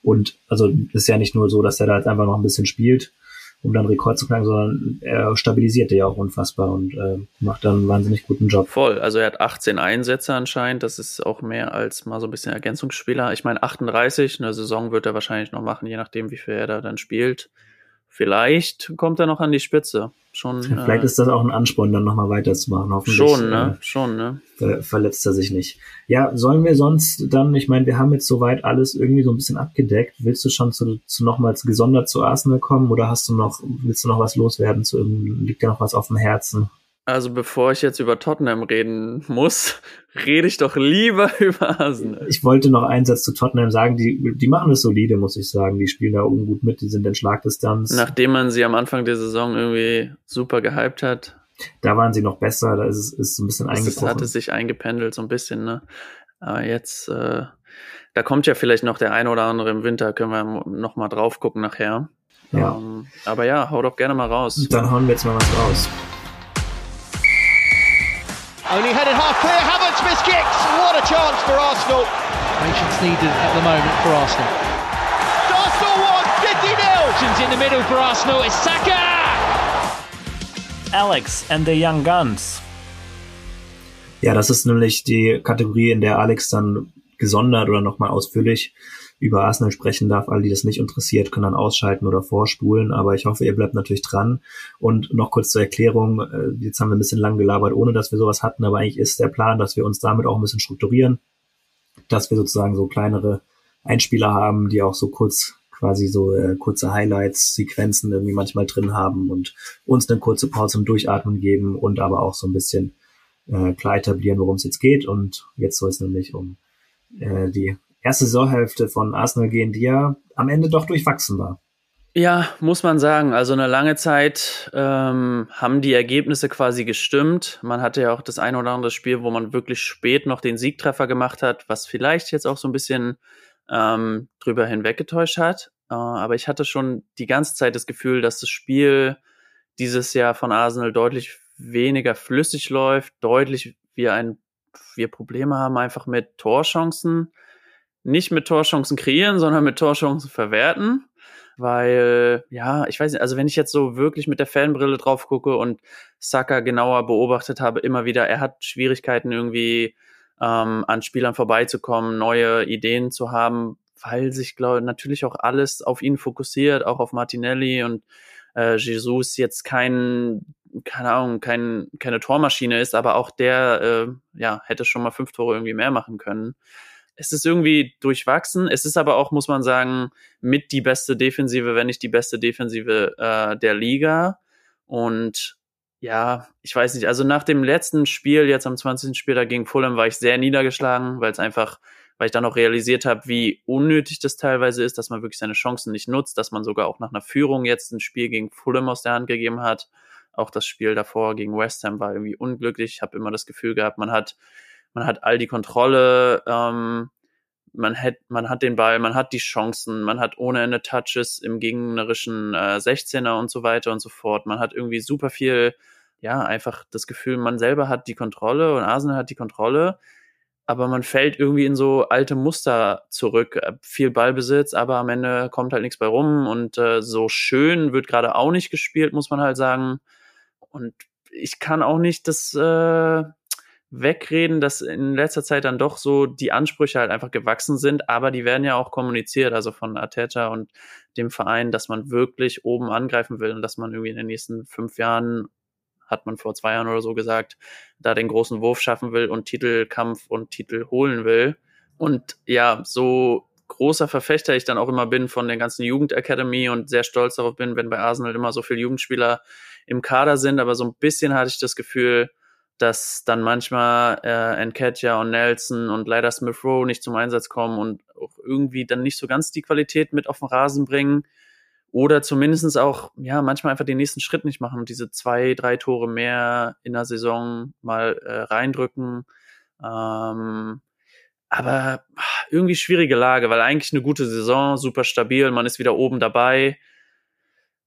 Und also ist ja nicht nur so, dass er da jetzt einfach noch ein bisschen spielt, um dann Rekord zu knacken, sondern er stabilisierte ja auch unfassbar und äh, macht dann einen wahnsinnig guten Job. Voll, also er hat 18 Einsätze anscheinend, das ist auch mehr als mal so ein bisschen Ergänzungsspieler. Ich meine 38, eine Saison wird er wahrscheinlich noch machen, je nachdem wie viel er da dann spielt. Vielleicht kommt er noch an die Spitze. Schon, vielleicht äh, ist das auch ein Ansporn, dann nochmal weiterzumachen. Hoffentlich, schon, ne? Äh, schon, ne? Ver verletzt er sich nicht. Ja, sollen wir sonst dann, ich meine, wir haben jetzt soweit alles irgendwie so ein bisschen abgedeckt. Willst du schon zu, zu nochmals gesondert zu Arsenal kommen oder hast du noch, willst du noch was loswerden zu liegt dir noch was auf dem Herzen? Also bevor ich jetzt über Tottenham reden muss, rede ich doch lieber über Arsenal. Ich wollte noch einen Satz zu Tottenham sagen. Die, die machen das solide, muss ich sagen. Die spielen da ungut mit, die sind in Schlagdistanz. Nachdem man sie am Anfang der Saison irgendwie super gehypt hat. Da waren sie noch besser, da ist es ist ein bisschen eingebrochen. Das hatte sich eingependelt so ein bisschen, ne? Aber jetzt, äh, da kommt ja vielleicht noch der ein oder andere im Winter, können wir noch mal drauf gucken nachher. Ja. Ähm, aber ja, hau doch gerne mal raus. Dann hauen wir jetzt mal was raus. Only headed half clear. Havertz missed kicks. What a chance for Arsenal. Patience needed at the moment for Arsenal. Arsenal won 50 0. in the middle for Arsenal. It's Saka. Alex and the Young Guns. Ja, das ist nämlich die Kategorie, in der Alex dann gesondert oder nochmal ausführlich über Arsenal sprechen darf. Alle, die das nicht interessiert, können dann ausschalten oder vorspulen. Aber ich hoffe, ihr bleibt natürlich dran. Und noch kurz zur Erklärung. Äh, jetzt haben wir ein bisschen lang gelabert, ohne dass wir sowas hatten. Aber eigentlich ist der Plan, dass wir uns damit auch ein bisschen strukturieren. Dass wir sozusagen so kleinere Einspieler haben, die auch so kurz quasi so äh, kurze Highlights, Sequenzen irgendwie manchmal drin haben und uns eine kurze Pause zum Durchatmen geben und aber auch so ein bisschen äh, klar etablieren, worum es jetzt geht. Und jetzt soll es nämlich um äh, die erste Saisonhälfte von Arsenal gehen, die ja am Ende doch durchwachsen war. Ja, muss man sagen. Also eine lange Zeit ähm, haben die Ergebnisse quasi gestimmt. Man hatte ja auch das ein oder andere Spiel, wo man wirklich spät noch den Siegtreffer gemacht hat, was vielleicht jetzt auch so ein bisschen ähm, drüber hinweggetäuscht hat. Äh, aber ich hatte schon die ganze Zeit das Gefühl, dass das Spiel dieses Jahr von Arsenal deutlich weniger flüssig läuft, deutlich wir ein wir Probleme haben einfach mit Torchancen, nicht mit Torchancen kreieren, sondern mit Torchancen verwerten, weil ja, ich weiß nicht, also wenn ich jetzt so wirklich mit der Fanbrille drauf gucke und Saka genauer beobachtet habe, immer wieder, er hat Schwierigkeiten irgendwie ähm, an Spielern vorbeizukommen, neue Ideen zu haben, weil sich, glaube natürlich auch alles auf ihn fokussiert, auch auf Martinelli und äh, Jesus jetzt kein, keine Ahnung, kein, keine Tormaschine ist, aber auch der, äh, ja, hätte schon mal fünf Tore irgendwie mehr machen können. Es ist irgendwie durchwachsen. Es ist aber auch, muss man sagen, mit die beste Defensive, wenn nicht die beste Defensive äh, der Liga. Und ja, ich weiß nicht, also nach dem letzten Spiel, jetzt am 20. Spiel da gegen Fulham, war ich sehr niedergeschlagen, weil es einfach, weil ich dann auch realisiert habe, wie unnötig das teilweise ist, dass man wirklich seine Chancen nicht nutzt, dass man sogar auch nach einer Führung jetzt ein Spiel gegen Fulham aus der Hand gegeben hat. Auch das Spiel davor gegen West Ham war irgendwie unglücklich. Ich habe immer das Gefühl gehabt, man hat, man hat all die Kontrolle, ähm, man hat, man hat den Ball, man hat die Chancen, man hat ohne Ende Touches im gegnerischen äh, 16er und so weiter und so fort. Man hat irgendwie super viel ja, einfach das Gefühl, man selber hat die Kontrolle und Arsenal hat die Kontrolle, aber man fällt irgendwie in so alte Muster zurück. Äh, viel Ballbesitz, aber am Ende kommt halt nichts bei rum und äh, so schön wird gerade auch nicht gespielt, muss man halt sagen. Und ich kann auch nicht das äh, wegreden, dass in letzter Zeit dann doch so die Ansprüche halt einfach gewachsen sind, aber die werden ja auch kommuniziert, also von Arteta und dem Verein, dass man wirklich oben angreifen will und dass man irgendwie in den nächsten fünf Jahren hat man vor zwei Jahren oder so gesagt, da den großen Wurf schaffen will und Titelkampf und Titel holen will. Und ja, so großer Verfechter ich dann auch immer bin von der ganzen Jugendacademy und sehr stolz darauf bin, wenn bei Arsenal immer so viele Jugendspieler im Kader sind, aber so ein bisschen hatte ich das Gefühl, dass dann manchmal äh, Enketia und Nelson und leider Smith Rowe nicht zum Einsatz kommen und auch irgendwie dann nicht so ganz die Qualität mit auf den Rasen bringen oder zumindestens auch, ja, manchmal einfach den nächsten Schritt nicht machen und diese zwei, drei Tore mehr in der Saison mal äh, reindrücken. Ähm, aber irgendwie schwierige Lage, weil eigentlich eine gute Saison, super stabil, man ist wieder oben dabei.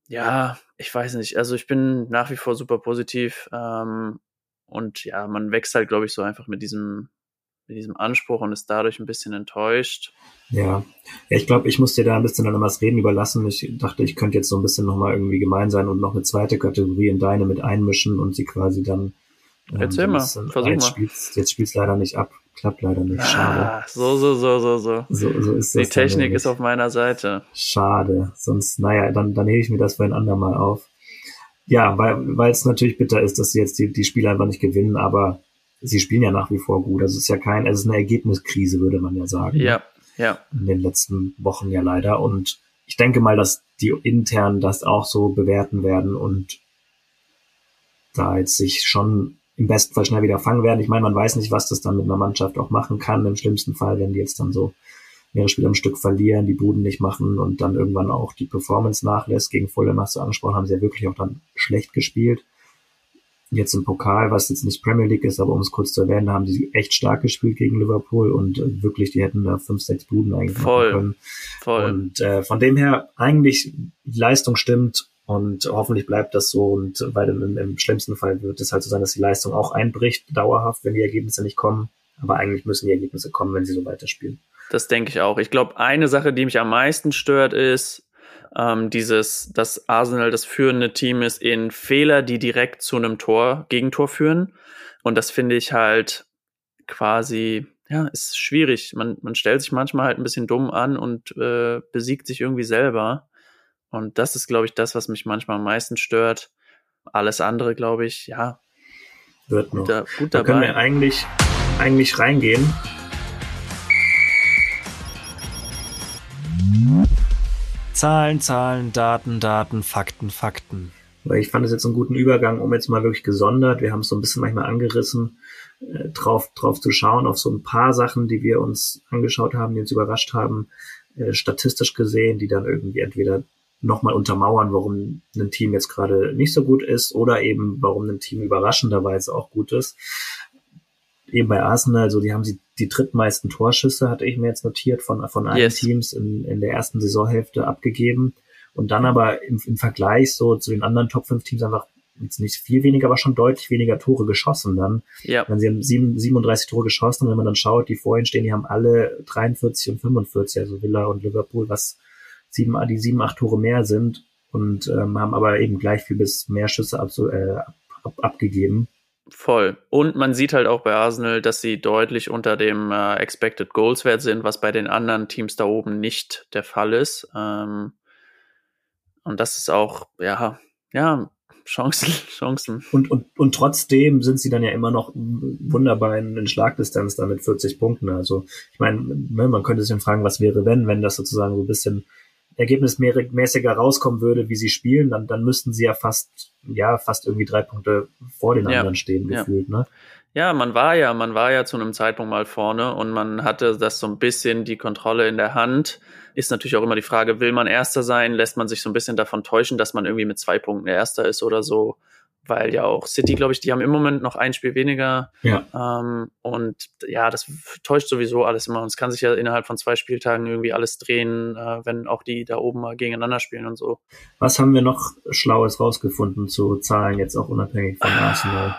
Ja, ich weiß nicht. Also ich bin nach wie vor super positiv. Ähm, und ja, man wächst halt, glaube ich, so einfach mit diesem, mit diesem Anspruch und ist dadurch ein bisschen enttäuscht. Ja, ja ich glaube, ich muss dir da ein bisschen dann was reden überlassen. Ich dachte, ich könnte jetzt so ein bisschen nochmal irgendwie gemein sein und noch eine zweite Kategorie in deine mit einmischen und sie quasi dann. Ähm, Erzähl mal, versuch jetzt mal. Spielst, jetzt spielst leider nicht ab. Klappt leider nicht. Schade. Ah, so, so, so, so, so. So, so ist Die das. Technik ist auf meiner Seite. Schade. Sonst, naja, dann, dann hebe ich mir das für ein andermal auf. Ja, weil, weil es natürlich bitter ist, dass sie jetzt die, die Spiele einfach nicht gewinnen, aber sie spielen ja nach wie vor gut. Also es ist ja kein, es ist eine Ergebniskrise, würde man ja sagen. Ja, ja. In den letzten Wochen ja leider. Und ich denke mal, dass die intern das auch so bewerten werden und da jetzt sich schon im besten Fall schnell wieder fangen werden. Ich meine, man weiß nicht, was das dann mit einer Mannschaft auch machen kann. Im schlimmsten Fall, wenn die jetzt dann so mehrere Spiele am Stück verlieren, die Buden nicht machen und dann irgendwann auch die Performance nachlässt. Gegen Fulham hast du angesprochen, haben sie ja wirklich auch dann schlecht gespielt jetzt im Pokal, was jetzt nicht Premier League ist, aber um es kurz zu erwähnen, haben die echt stark gespielt gegen Liverpool und äh, wirklich, die hätten da fünf, sechs Buden eigentlich Voll. machen können. Voll. Und äh, von dem her eigentlich die Leistung stimmt und hoffentlich bleibt das so und weil im, im schlimmsten Fall wird es halt so sein, dass die Leistung auch einbricht, dauerhaft, wenn die Ergebnisse nicht kommen. Aber eigentlich müssen die Ergebnisse kommen, wenn sie so weiterspielen. Das denke ich auch. Ich glaube, eine Sache, die mich am meisten stört, ist, ähm, dieses, dass Arsenal das führende Team ist in Fehler, die direkt zu einem Tor, Gegentor führen. Und das finde ich halt quasi, ja, ist schwierig. Man, man stellt sich manchmal halt ein bisschen dumm an und äh, besiegt sich irgendwie selber. Und das ist, glaube ich, das, was mich manchmal am meisten stört. Alles andere, glaube ich, ja. Wird noch. Gut, da, gut dabei. Da können wir eigentlich, eigentlich reingehen. Zahlen, Zahlen, Daten, Daten, Fakten, Fakten. Weil ich fand es jetzt einen guten Übergang, um jetzt mal wirklich gesondert, wir haben es so ein bisschen manchmal angerissen, äh, drauf, drauf zu schauen, auf so ein paar Sachen, die wir uns angeschaut haben, die uns überrascht haben, äh, statistisch gesehen, die dann irgendwie entweder nochmal untermauern, warum ein Team jetzt gerade nicht so gut ist oder eben warum ein Team überraschenderweise auch gut ist. Eben bei Arsenal, also die haben sie die drittmeisten Torschüsse, hatte ich mir jetzt notiert, von, von allen yes. Teams in, in der ersten Saisonhälfte abgegeben. Und dann aber im, im Vergleich so zu den anderen Top 5 Teams einfach jetzt nicht viel weniger, aber schon deutlich weniger Tore geschossen dann. Ja. Wenn sie haben sieben, 37 Tore geschossen und wenn man dann schaut, die vorhin stehen, die haben alle 43 und 45, also Villa und Liverpool, was sieben, die sieben, acht Tore mehr sind und ähm, haben aber eben gleich viel bis mehr Schüsse ab, äh, ab, abgegeben. Voll. Und man sieht halt auch bei Arsenal, dass sie deutlich unter dem äh, Expected Goals Wert sind, was bei den anderen Teams da oben nicht der Fall ist. Ähm, und das ist auch, ja, ja, Chancen, Chancen. Und, und, und trotzdem sind sie dann ja immer noch wunderbar in, in Schlagdistanz da mit 40 Punkten. Also ich meine, ne, man könnte sich dann fragen, was wäre, wenn, wenn das sozusagen so ein bisschen ergebnismäßiger rauskommen würde, wie sie spielen, dann, dann müssten sie ja fast, ja, fast irgendwie drei Punkte vor den anderen ja, stehen, gefühlt, ja. ne? Ja, man war ja, man war ja zu einem Zeitpunkt mal vorne und man hatte das so ein bisschen die Kontrolle in der Hand. Ist natürlich auch immer die Frage, will man Erster sein? Lässt man sich so ein bisschen davon täuschen, dass man irgendwie mit zwei Punkten Erster ist oder so? Weil ja auch City, glaube ich, die haben im Moment noch ein Spiel weniger. Ja. Ähm, und ja, das täuscht sowieso alles immer. Und es kann sich ja innerhalb von zwei Spieltagen irgendwie alles drehen, äh, wenn auch die da oben mal gegeneinander spielen und so. Was haben wir noch Schlaues rausgefunden zu Zahlen, jetzt auch unabhängig von Arsenal?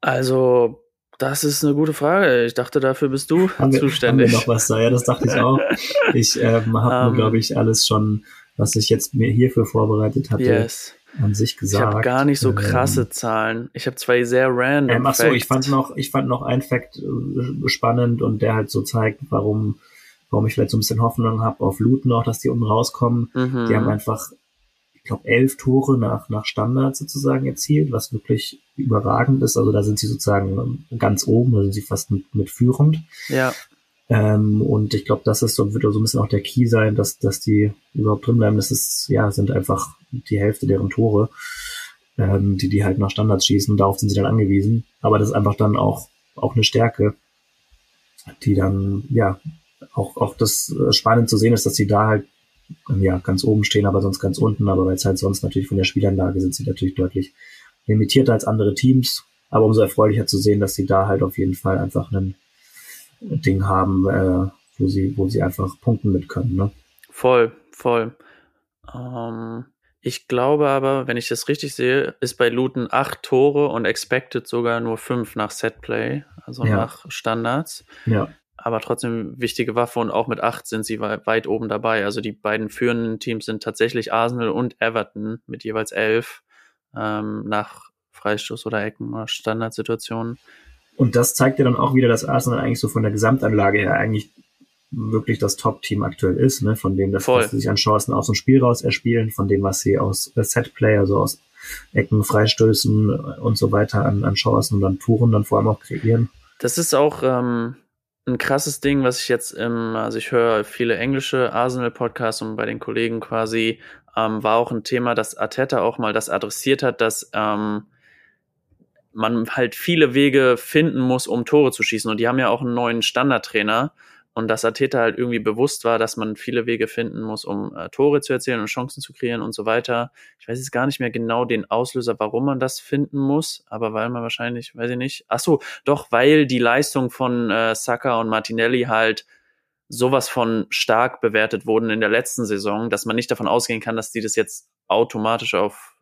Also, das ist eine gute Frage. Ich dachte, dafür bist du haben zuständig. Wir, haben wir noch was da? Ja, das dachte ich auch. Ich ähm, habe um, mir, glaube ich, alles schon, was ich jetzt mir hierfür vorbereitet hatte. Yes an sich gesagt. Ich habe gar nicht so krasse ähm, Zahlen. Ich habe zwei sehr random. Ähm, ach so, ich fand noch, ich fand noch ein Fact äh, spannend und der halt so zeigt, warum, warum ich vielleicht so ein bisschen Hoffnung habe auf Luton noch, dass die unten rauskommen. Mhm. Die haben einfach, ich glaube, elf Tore nach nach Standard sozusagen erzielt, was wirklich überragend ist. Also da sind sie sozusagen ganz oben, da sind sie fast mit, mit führend. Ja. Ähm, und ich glaube, das ist so, wird so ein bisschen auch der Key sein, dass, dass die überhaupt drin bleiben. Das ist, ja, sind einfach die Hälfte deren Tore, ähm, die die halt nach Standards schießen. Darauf sind sie dann angewiesen. Aber das ist einfach dann auch, auch eine Stärke, die dann, ja, auch, auch das spannend zu sehen ist, dass sie da halt, ja, ganz oben stehen, aber sonst ganz unten. Aber weil es halt sonst natürlich von der Spielanlage sind sie natürlich deutlich limitierter als andere Teams. Aber umso erfreulicher zu sehen, dass sie da halt auf jeden Fall einfach einen, Ding haben, äh, wo sie, wo sie einfach punkten mit können. Ne? Voll, voll. Ähm, ich glaube aber, wenn ich das richtig sehe, ist bei Luton acht Tore und expected sogar nur fünf nach Setplay, also ja. nach Standards. Ja. Aber trotzdem wichtige Waffe und auch mit acht sind sie weit oben dabei. Also die beiden führenden Teams sind tatsächlich Arsenal und Everton mit jeweils elf ähm, nach Freistoß oder Ecken oder Standardsituationen. Und das zeigt ja dann auch wieder, dass Arsenal eigentlich so von der Gesamtanlage her eigentlich wirklich das Top-Team aktuell ist, ne? von dem, dass, dass sie sich an Chancen aus dem Spiel raus erspielen, von dem, was sie aus Set-Play, also aus Ecken, Freistößen und so weiter an, an Chancen und an Touren dann vor allem auch kreieren. Das ist auch ähm, ein krasses Ding, was ich jetzt im, also ich höre viele englische Arsenal-Podcasts und bei den Kollegen quasi ähm, war auch ein Thema, dass Arteta auch mal das adressiert hat, dass ähm, man halt viele Wege finden muss, um Tore zu schießen. Und die haben ja auch einen neuen Standardtrainer. Und dass Arteta halt irgendwie bewusst war, dass man viele Wege finden muss, um äh, Tore zu erzielen und Chancen zu kreieren und so weiter. Ich weiß jetzt gar nicht mehr genau den Auslöser, warum man das finden muss, aber weil man wahrscheinlich, weiß ich nicht. Ach so, doch, weil die Leistung von äh, Saka und Martinelli halt sowas von stark bewertet wurden in der letzten Saison, dass man nicht davon ausgehen kann, dass die das jetzt automatisch auf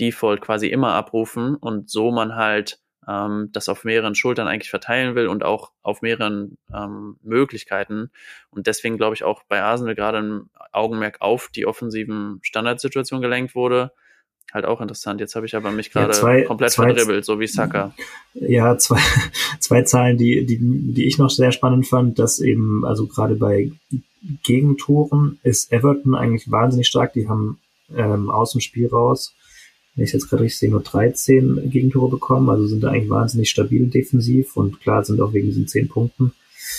Default quasi immer abrufen und so man halt ähm, das auf mehreren Schultern eigentlich verteilen will und auch auf mehreren ähm, Möglichkeiten. Und deswegen glaube ich auch bei Arsenal gerade ein Augenmerk auf die offensiven Standardsituationen gelenkt wurde. halt auch interessant. Jetzt habe ich aber mich gerade ja, komplett zwei, verdribbelt, so wie Saka. Ja, zwei, zwei Zahlen, die, die, die ich noch sehr spannend fand, dass eben, also gerade bei Gegentoren ist Everton eigentlich wahnsinnig stark. Die haben ähm, aus dem Spiel raus, wenn ich jetzt gerade richtig sehe, nur 13 Gegentore bekommen, also sind da eigentlich wahnsinnig stabil defensiv und klar sind auch wegen diesen 10 Punkten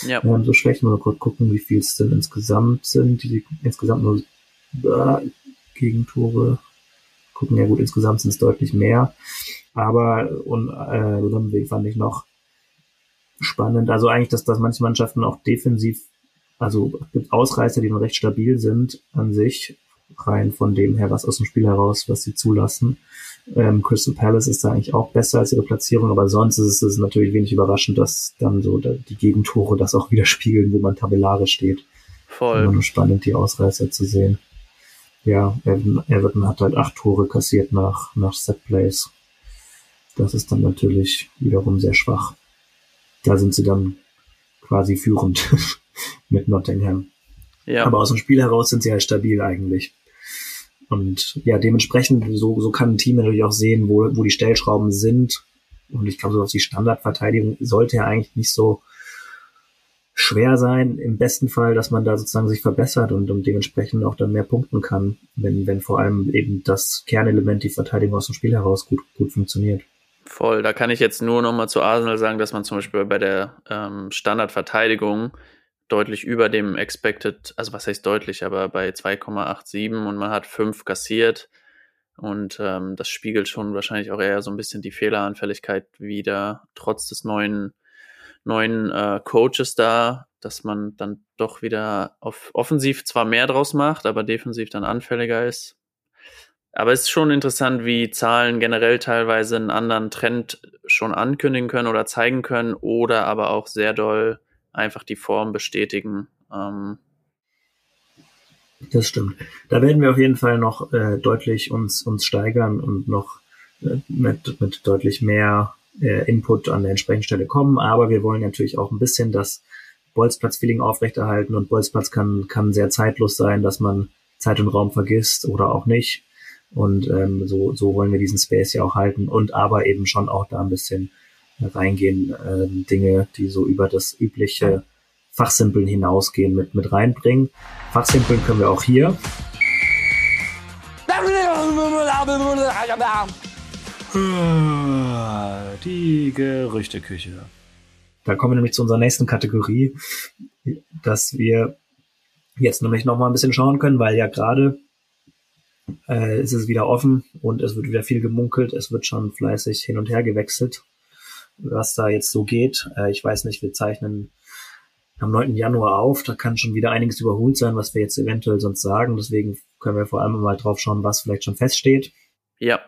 ja. ähm, so schlecht. Mal kurz gucken, wie viel es denn insgesamt sind. Die insgesamt nur äh, Gegentore gucken. Ja gut, insgesamt sind es deutlich mehr. Aber und äh, fand ich noch spannend. Also eigentlich, dass, dass manche Mannschaften auch defensiv, also gibt Ausreißer, die noch recht stabil sind an sich, rein von dem her, was aus dem Spiel heraus, was sie zulassen. Ähm, Crystal Palace ist da eigentlich auch besser als ihre Platzierung, aber sonst ist es natürlich wenig überraschend, dass dann so die Gegentore das auch widerspiegeln, wo man tabellarisch steht. Voll. Immer nur spannend, die Ausreißer zu sehen ja, Everton, hat halt acht Tore kassiert nach, nach Set Plays. Das ist dann natürlich wiederum sehr schwach. Da sind sie dann quasi führend mit Nottingham. Ja. Aber aus dem Spiel heraus sind sie halt stabil eigentlich. Und ja, dementsprechend, so, so kann ein Team natürlich auch sehen, wo, wo die Stellschrauben sind. Und ich glaube, so auf die Standardverteidigung sollte ja eigentlich nicht so schwer sein, im besten Fall, dass man da sozusagen sich verbessert und, und dementsprechend auch dann mehr punkten kann, wenn, wenn vor allem eben das Kernelement, die Verteidigung aus dem Spiel heraus gut, gut funktioniert. Voll, da kann ich jetzt nur nochmal zu Arsenal sagen, dass man zum Beispiel bei der ähm, Standardverteidigung deutlich über dem Expected, also was heißt deutlich, aber bei 2,87 und man hat fünf kassiert und ähm, das spiegelt schon wahrscheinlich auch eher so ein bisschen die Fehleranfälligkeit wieder, trotz des neuen neuen äh, Coaches da, dass man dann doch wieder auf offensiv zwar mehr draus macht, aber defensiv dann anfälliger ist. Aber es ist schon interessant, wie Zahlen generell teilweise einen anderen Trend schon ankündigen können oder zeigen können oder aber auch sehr doll einfach die Form bestätigen. Ähm das stimmt. Da werden wir auf jeden Fall noch äh, deutlich uns, uns steigern und noch äh, mit, mit deutlich mehr äh, Input an der entsprechenden Stelle kommen. Aber wir wollen natürlich auch ein bisschen das Bolzplatz-Feeling aufrechterhalten und Bolzplatz kann, kann sehr zeitlos sein, dass man Zeit und Raum vergisst oder auch nicht. Und ähm, so, so wollen wir diesen Space ja auch halten und aber eben schon auch da ein bisschen reingehen, äh, Dinge, die so über das übliche Fachsimpeln hinausgehen, mit, mit reinbringen. Fachsimpeln können wir auch hier. Die Gerüchteküche. Da kommen wir nämlich zu unserer nächsten Kategorie, dass wir jetzt nämlich noch mal ein bisschen schauen können, weil ja gerade äh, ist es wieder offen und es wird wieder viel gemunkelt, es wird schon fleißig hin und her gewechselt, was da jetzt so geht. Äh, ich weiß nicht, wir zeichnen am 9. Januar auf, da kann schon wieder einiges überholt sein, was wir jetzt eventuell sonst sagen. Deswegen können wir vor allem mal drauf schauen, was vielleicht schon feststeht. Ja,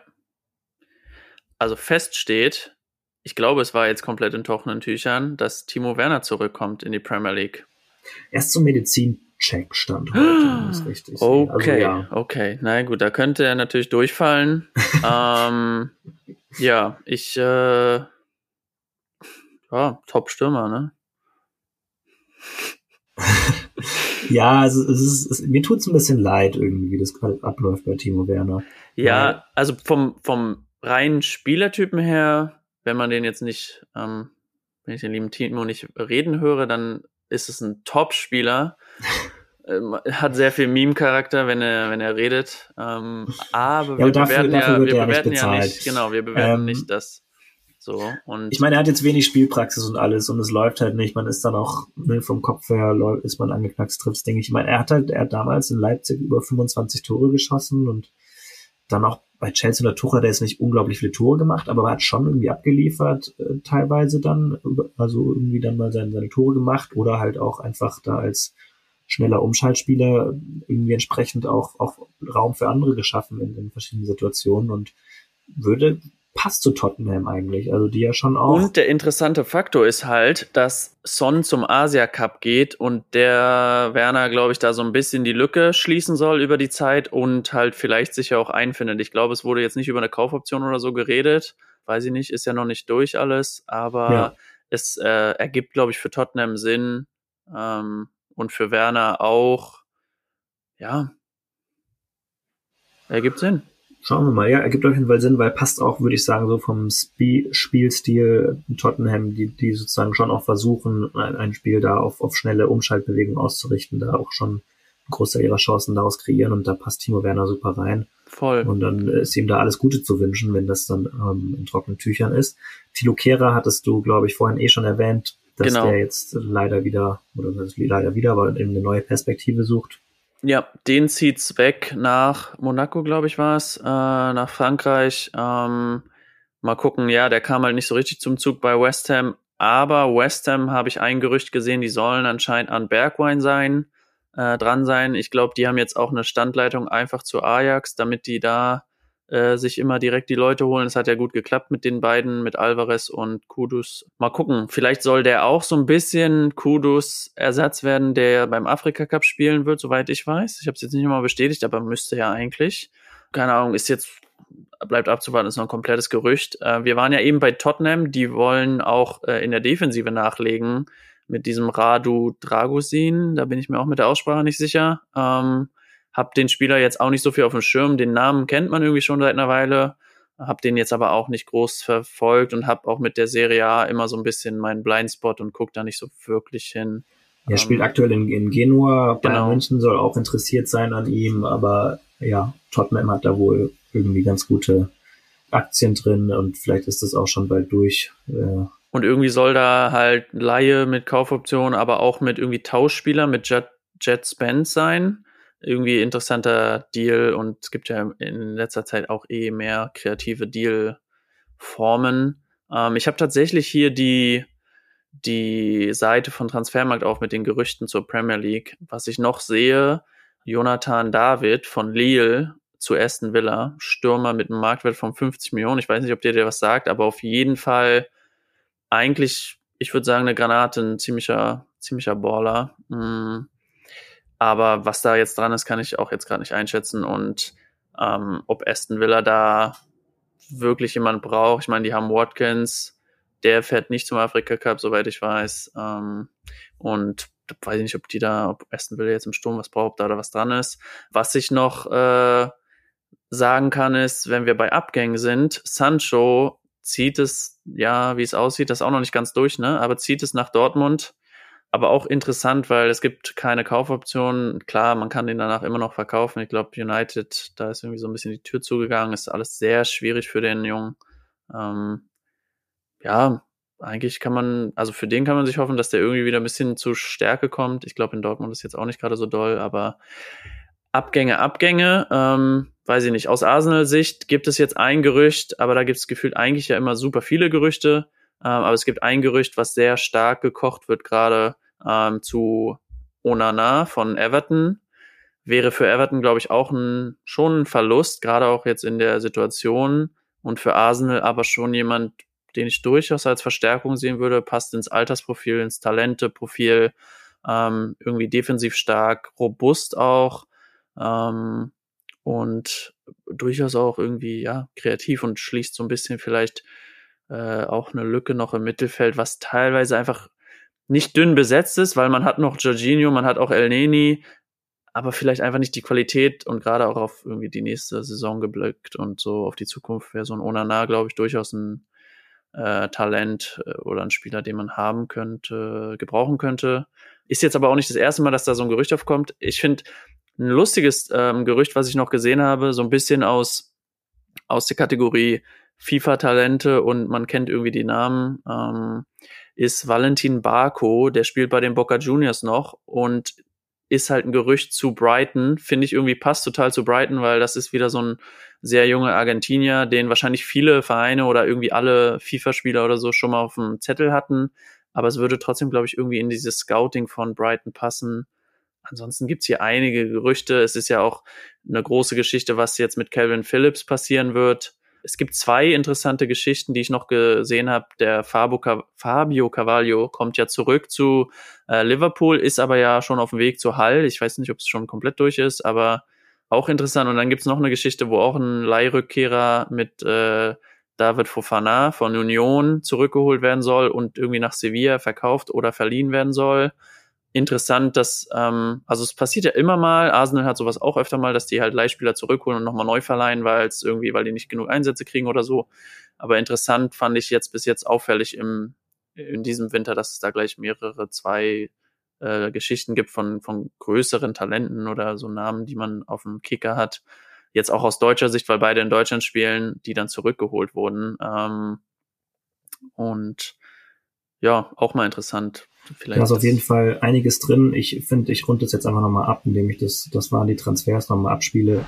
also feststeht, ich glaube, es war jetzt komplett in trockenen Tüchern, dass Timo Werner zurückkommt in die Premier League. Erst zum Medizincheck stand heute, ist richtig. Also, okay, also, ja. okay. Na gut, da könnte er natürlich durchfallen. ähm, ja, ich, äh, ja, Top-Stürmer, ne? ja, also es ist, es, mir tut es ein bisschen leid irgendwie, wie das gerade abläuft bei Timo Werner. Ja, also vom, vom rein Spielertypen her, wenn man den jetzt nicht, ähm, wenn ich den lieben Timo nicht reden höre, dann ist es ein Top-Spieler. ähm, hat sehr viel Meme-Charakter, wenn er, wenn er redet. Ähm, aber ja, wir dafür, bewerten, dafür ja, wir bewerten ja nicht, genau, wir bewerten ähm, nicht das. So, und ich meine, er hat jetzt wenig Spielpraxis und alles und es läuft halt nicht. Man ist dann auch ne, vom Kopf her ist man angeknackst, trifft Ding. Ich meine, er hat halt, er hat damals in Leipzig über 25 Tore geschossen und dann auch bei Chelsea oder Tuchel, der ist nicht unglaublich viele Tore gemacht, aber er hat schon irgendwie abgeliefert, äh, teilweise dann, also irgendwie dann mal seine, seine Tore gemacht oder halt auch einfach da als schneller Umschaltspieler irgendwie entsprechend auch, auch Raum für andere geschaffen in, in verschiedenen Situationen und würde passt zu Tottenham eigentlich. Also die ja schon auch. Und der interessante Faktor ist halt, dass Son zum Asia Cup geht und der Werner, glaube ich, da so ein bisschen die Lücke schließen soll über die Zeit und halt vielleicht sich ja auch einfindet. Ich glaube, es wurde jetzt nicht über eine Kaufoption oder so geredet. Weiß ich nicht, ist ja noch nicht durch alles, aber ja. es äh, ergibt, glaube ich, für Tottenham Sinn ähm, und für Werner auch. Ja, ergibt Sinn. Schauen wir mal. Ja, ergibt auf jeden Fall Sinn, weil passt auch, würde ich sagen, so vom Sp Spielstil Tottenham, die, die sozusagen schon auch versuchen, ein, ein Spiel da auf, auf schnelle Umschaltbewegungen auszurichten, da auch schon ein Großteil ihrer Chancen daraus kreieren und da passt Timo Werner super rein. Voll. Und dann ist ihm da alles Gute zu wünschen, wenn das dann ähm, in trockenen Tüchern ist. Tilo Kehrer hattest du, glaube ich, vorhin eh schon erwähnt, dass genau. der jetzt leider wieder, oder leider wieder, aber eben eine neue Perspektive sucht. Ja, den zieht's weg nach Monaco, glaube ich, war es, äh, nach Frankreich. Ähm, mal gucken, ja, der kam halt nicht so richtig zum Zug bei West Ham, aber West Ham habe ich ein Gerücht gesehen, die sollen anscheinend an Bergwein sein, äh, dran sein. Ich glaube, die haben jetzt auch eine Standleitung einfach zu Ajax, damit die da äh, sich immer direkt die Leute holen. Es hat ja gut geklappt mit den beiden, mit Alvarez und Kudus. Mal gucken, vielleicht soll der auch so ein bisschen Kudus Ersatz werden, der beim Afrika Cup spielen wird, soweit ich weiß. Ich habe es jetzt nicht mal bestätigt, aber müsste ja eigentlich. Keine Ahnung, ist jetzt bleibt abzuwarten, ist noch ein komplettes Gerücht. Äh, wir waren ja eben bei Tottenham, die wollen auch äh, in der Defensive nachlegen mit diesem Radu Dragusin. Da bin ich mir auch mit der Aussprache nicht sicher. Ähm, hab den Spieler jetzt auch nicht so viel auf dem Schirm. Den Namen kennt man irgendwie schon seit einer Weile. Hab den jetzt aber auch nicht groß verfolgt und hab auch mit der Serie A immer so ein bisschen meinen Blindspot und guck da nicht so wirklich hin. Er spielt ähm, aktuell in, in Genua. Bayern genau. München soll auch interessiert sein an ihm, aber ja, Tottenham hat da wohl irgendwie ganz gute Aktien drin und vielleicht ist das auch schon bald durch. Äh, und irgendwie soll da halt Laie mit Kaufoption, aber auch mit irgendwie Tauschspieler mit Jet, Jet Spence sein irgendwie interessanter Deal und es gibt ja in letzter Zeit auch eh mehr kreative Deal-Formen. Ähm, ich habe tatsächlich hier die, die Seite von Transfermarkt auf mit den Gerüchten zur Premier League. Was ich noch sehe, Jonathan David von Lille zu Aston Villa, Stürmer mit einem Marktwert von 50 Millionen. Ich weiß nicht, ob dir der was sagt, aber auf jeden Fall eigentlich, ich würde sagen, eine Granate, ein ziemlicher, ziemlicher Baller. Mm aber was da jetzt dran ist, kann ich auch jetzt gerade nicht einschätzen. Und ähm, ob Aston Villa da wirklich jemand braucht. Ich meine, die haben Watkins, der fährt nicht zum Afrika Cup, soweit ich weiß. Ähm, und weiß ich nicht, ob die da, ob Aston Villa jetzt im Sturm was braucht, ob da, da was dran ist. Was ich noch äh, sagen kann, ist, wenn wir bei Abgängen sind, Sancho zieht es, ja, wie es aussieht, das auch noch nicht ganz durch, ne? Aber zieht es nach Dortmund aber auch interessant, weil es gibt keine Kaufoptionen. Klar, man kann den danach immer noch verkaufen. Ich glaube, United, da ist irgendwie so ein bisschen die Tür zugegangen. Ist alles sehr schwierig für den Jungen. Ähm, ja, eigentlich kann man, also für den kann man sich hoffen, dass der irgendwie wieder ein bisschen zu Stärke kommt. Ich glaube, in Dortmund ist jetzt auch nicht gerade so doll, aber Abgänge, Abgänge, ähm, weiß ich nicht. Aus Arsenal-Sicht gibt es jetzt ein Gerücht, aber da gibt es gefühlt eigentlich ja immer super viele Gerüchte. Ähm, aber es gibt ein Gerücht, was sehr stark gekocht wird, gerade ähm, zu Onana von Everton. Wäre für Everton, glaube ich, auch ein, schon ein Verlust, gerade auch jetzt in der Situation. Und für Arsenal aber schon jemand, den ich durchaus als Verstärkung sehen würde, passt ins Altersprofil, ins Talenteprofil, ähm, irgendwie defensiv stark, robust auch ähm, und durchaus auch irgendwie ja kreativ und schließt so ein bisschen vielleicht äh, auch eine Lücke noch im Mittelfeld, was teilweise einfach nicht dünn besetzt ist, weil man hat noch Jorginho, man hat auch El Neni, aber vielleicht einfach nicht die Qualität und gerade auch auf irgendwie die nächste Saison geblickt und so auf die Zukunft wäre so ein Onana, glaube ich, durchaus ein äh, Talent äh, oder ein Spieler, den man haben könnte, gebrauchen könnte. Ist jetzt aber auch nicht das erste Mal, dass da so ein Gerücht aufkommt. Ich finde ein lustiges ähm, Gerücht, was ich noch gesehen habe, so ein bisschen aus, aus der Kategorie FIFA-Talente und man kennt irgendwie die Namen. Ähm, ist Valentin Barco, der spielt bei den Boca Juniors noch und ist halt ein Gerücht zu Brighton. Finde ich irgendwie passt total zu Brighton, weil das ist wieder so ein sehr junger Argentinier, den wahrscheinlich viele Vereine oder irgendwie alle FIFA-Spieler oder so schon mal auf dem Zettel hatten. Aber es würde trotzdem, glaube ich, irgendwie in dieses Scouting von Brighton passen. Ansonsten gibt's hier einige Gerüchte. Es ist ja auch eine große Geschichte, was jetzt mit Calvin Phillips passieren wird es gibt zwei interessante Geschichten, die ich noch gesehen habe. Der Fabio Cavaglio kommt ja zurück zu äh, Liverpool, ist aber ja schon auf dem Weg zu Hull. Ich weiß nicht, ob es schon komplett durch ist, aber auch interessant. Und dann gibt es noch eine Geschichte, wo auch ein Leihrückkehrer mit äh, David Fofana von Union zurückgeholt werden soll und irgendwie nach Sevilla verkauft oder verliehen werden soll. Interessant, dass, ähm, also es passiert ja immer mal, Arsenal hat sowas auch öfter mal, dass die halt Leihspieler zurückholen und nochmal neu verleihen, weil es irgendwie, weil die nicht genug Einsätze kriegen oder so. Aber interessant fand ich jetzt bis jetzt auffällig im, in diesem Winter, dass es da gleich mehrere, zwei äh, Geschichten gibt von, von größeren Talenten oder so Namen, die man auf dem Kicker hat. Jetzt auch aus deutscher Sicht, weil beide in Deutschland spielen, die dann zurückgeholt wurden. Ähm, und ja, auch mal interessant. Vielleicht da ist auf jeden Fall einiges drin. Ich finde, ich runde das jetzt einfach nochmal ab, indem ich das, das waren die Transfers nochmal abspiele.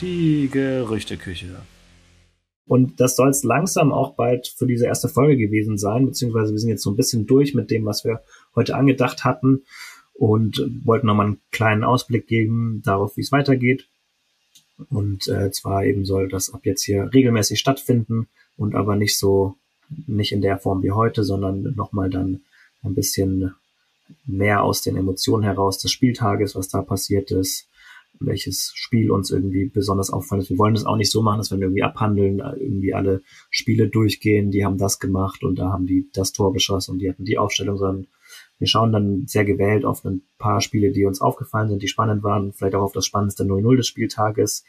Die Gerüchteküche. Und das soll es langsam auch bald für diese erste Folge gewesen sein, beziehungsweise wir sind jetzt so ein bisschen durch mit dem, was wir heute angedacht hatten und wollten nochmal einen kleinen Ausblick geben darauf, wie es weitergeht. Und äh, zwar eben soll das ab jetzt hier regelmäßig stattfinden und aber nicht so, nicht in der Form wie heute, sondern nochmal dann ein bisschen mehr aus den Emotionen heraus des Spieltages, was da passiert ist, welches Spiel uns irgendwie besonders auffällt. Wir wollen das auch nicht so machen, dass wir irgendwie abhandeln, irgendwie alle Spiele durchgehen, die haben das gemacht und da haben die das Tor geschossen und die hatten die Aufstellung, sondern wir schauen dann sehr gewählt auf ein paar Spiele, die uns aufgefallen sind, die spannend waren, vielleicht auch auf das spannendste 0-0 des Spieltages,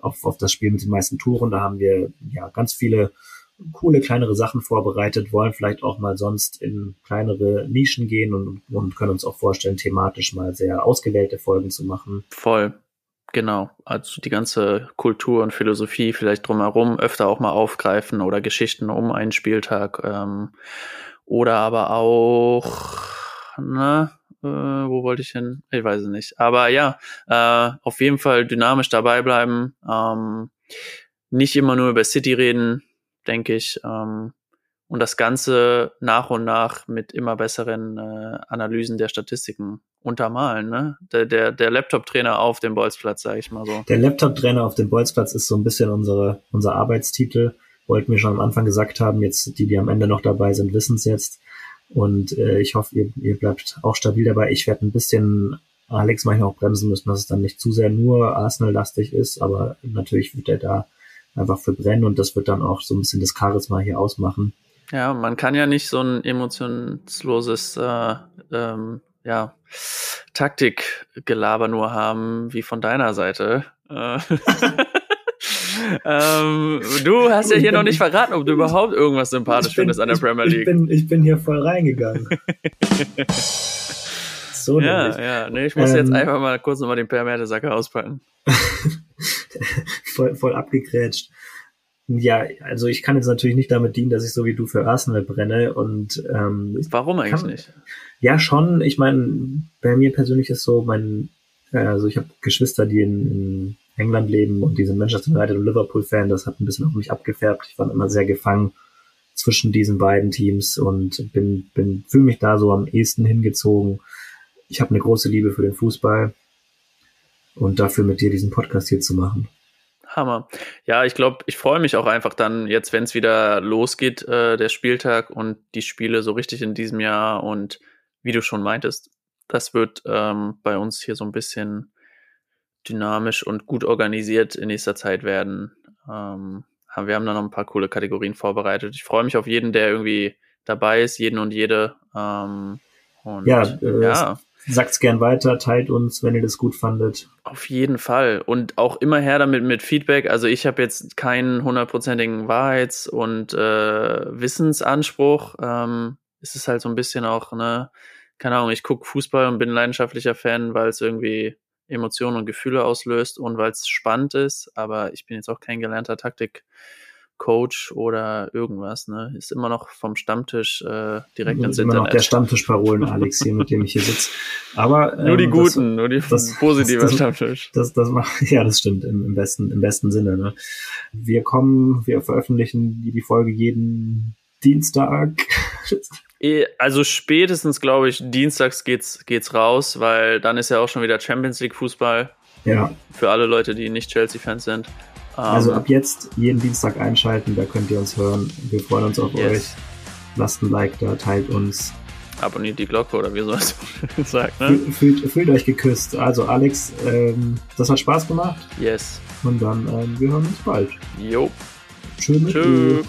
auf, auf das Spiel mit den meisten Touren. Da haben wir ja ganz viele coole kleinere Sachen vorbereitet, wollen vielleicht auch mal sonst in kleinere Nischen gehen und, und können uns auch vorstellen, thematisch mal sehr ausgewählte Folgen zu machen. Voll. Genau, also die ganze Kultur und Philosophie vielleicht drumherum öfter auch mal aufgreifen oder Geschichten um einen Spieltag ähm, oder aber auch, ne, äh, wo wollte ich hin? Ich weiß es nicht. Aber ja, äh, auf jeden Fall dynamisch dabei bleiben, ähm, nicht immer nur über City reden, denke ich. Ähm, und das Ganze nach und nach mit immer besseren äh, Analysen der Statistiken untermalen. Ne? Der, der, der Laptop-Trainer auf dem Bolzplatz, sage ich mal so. Der Laptop-Trainer auf dem Bolzplatz ist so ein bisschen unsere, unser Arbeitstitel. Wollten wir schon am Anfang gesagt haben, jetzt die, die am Ende noch dabei sind, wissen es jetzt. Und äh, ich hoffe, ihr, ihr bleibt auch stabil dabei. Ich werde ein bisschen Alex manchmal auch bremsen müssen, dass es dann nicht zu sehr nur Arsenal-lastig ist, aber natürlich wird er da einfach für brennen und das wird dann auch so ein bisschen das Charisma hier ausmachen. Ja, man kann ja nicht so ein emotionsloses äh, ähm, ja, Taktikgelaber nur haben wie von deiner Seite. Äh, ähm, du hast ja hier noch nicht verraten, ob du überhaupt irgendwas sympathisch bin, findest an der Premier League. Ich bin, ich bin hier voll reingegangen. so ja, nämlich. ja. Nee, ich muss ähm, jetzt einfach mal kurz nochmal den Per Mertesacker auspacken. voll, voll abgegrätscht. Ja, also ich kann jetzt natürlich nicht damit dienen, dass ich so wie du für Arsenal brenne und ähm, warum eigentlich kann, nicht? Ja, schon. Ich meine, bei mir persönlich ist so, mein, äh, also ich habe Geschwister, die in, in England leben und die sind Manchester United und Liverpool Fan. Das hat ein bisschen auf mich abgefärbt. Ich war immer sehr gefangen zwischen diesen beiden Teams und bin, bin fühle mich da so am ehesten hingezogen. Ich habe eine große Liebe für den Fußball und dafür mit dir diesen Podcast hier zu machen. Hammer. Ja, ich glaube, ich freue mich auch einfach dann jetzt, wenn es wieder losgeht, äh, der Spieltag und die Spiele so richtig in diesem Jahr. Und wie du schon meintest, das wird ähm, bei uns hier so ein bisschen dynamisch und gut organisiert in nächster Zeit werden. Ähm, wir haben da noch ein paar coole Kategorien vorbereitet. Ich freue mich auf jeden, der irgendwie dabei ist, jeden und jede. Ähm, und, ja, äh, ja. Sagt's gern weiter, teilt uns, wenn ihr das gut fandet. Auf jeden Fall. Und auch immer her damit mit Feedback. Also ich habe jetzt keinen hundertprozentigen Wahrheits- und äh, Wissensanspruch. Ähm, es ist halt so ein bisschen auch, ne, keine Ahnung, ich gucke Fußball und bin leidenschaftlicher Fan, weil es irgendwie Emotionen und Gefühle auslöst und weil es spannend ist. Aber ich bin jetzt auch kein gelernter Taktik. Coach oder irgendwas, ne? Ist immer noch vom Stammtisch äh, direkt ins immer Internet. Noch der Stammtischparolen Alex hier, mit dem ich hier sitze. Aber ähm, nur die ähm, guten, das, nur die das, positive das, Stammtisch. Das, das, macht ja, das stimmt im, im besten im besten Sinne. Ne? Wir kommen, wir veröffentlichen die, die Folge jeden Dienstag. Eh, also spätestens, glaube ich, dienstags geht's geht's raus, weil dann ist ja auch schon wieder Champions League Fußball. Ja. Für alle Leute, die nicht Chelsea-Fans sind. Also ab jetzt jeden Dienstag einschalten, da könnt ihr uns hören. Wir freuen uns auf yes. euch. Lasst ein Like da, teilt uns. Abonniert die Glocke oder wie soll es sagt, ne? Fühlt, fühlt, euch geküsst. Also Alex, ähm, das hat Spaß gemacht. Yes. Und dann, ähm, wir hören uns bald. Jo. Tschüss. Tschüss.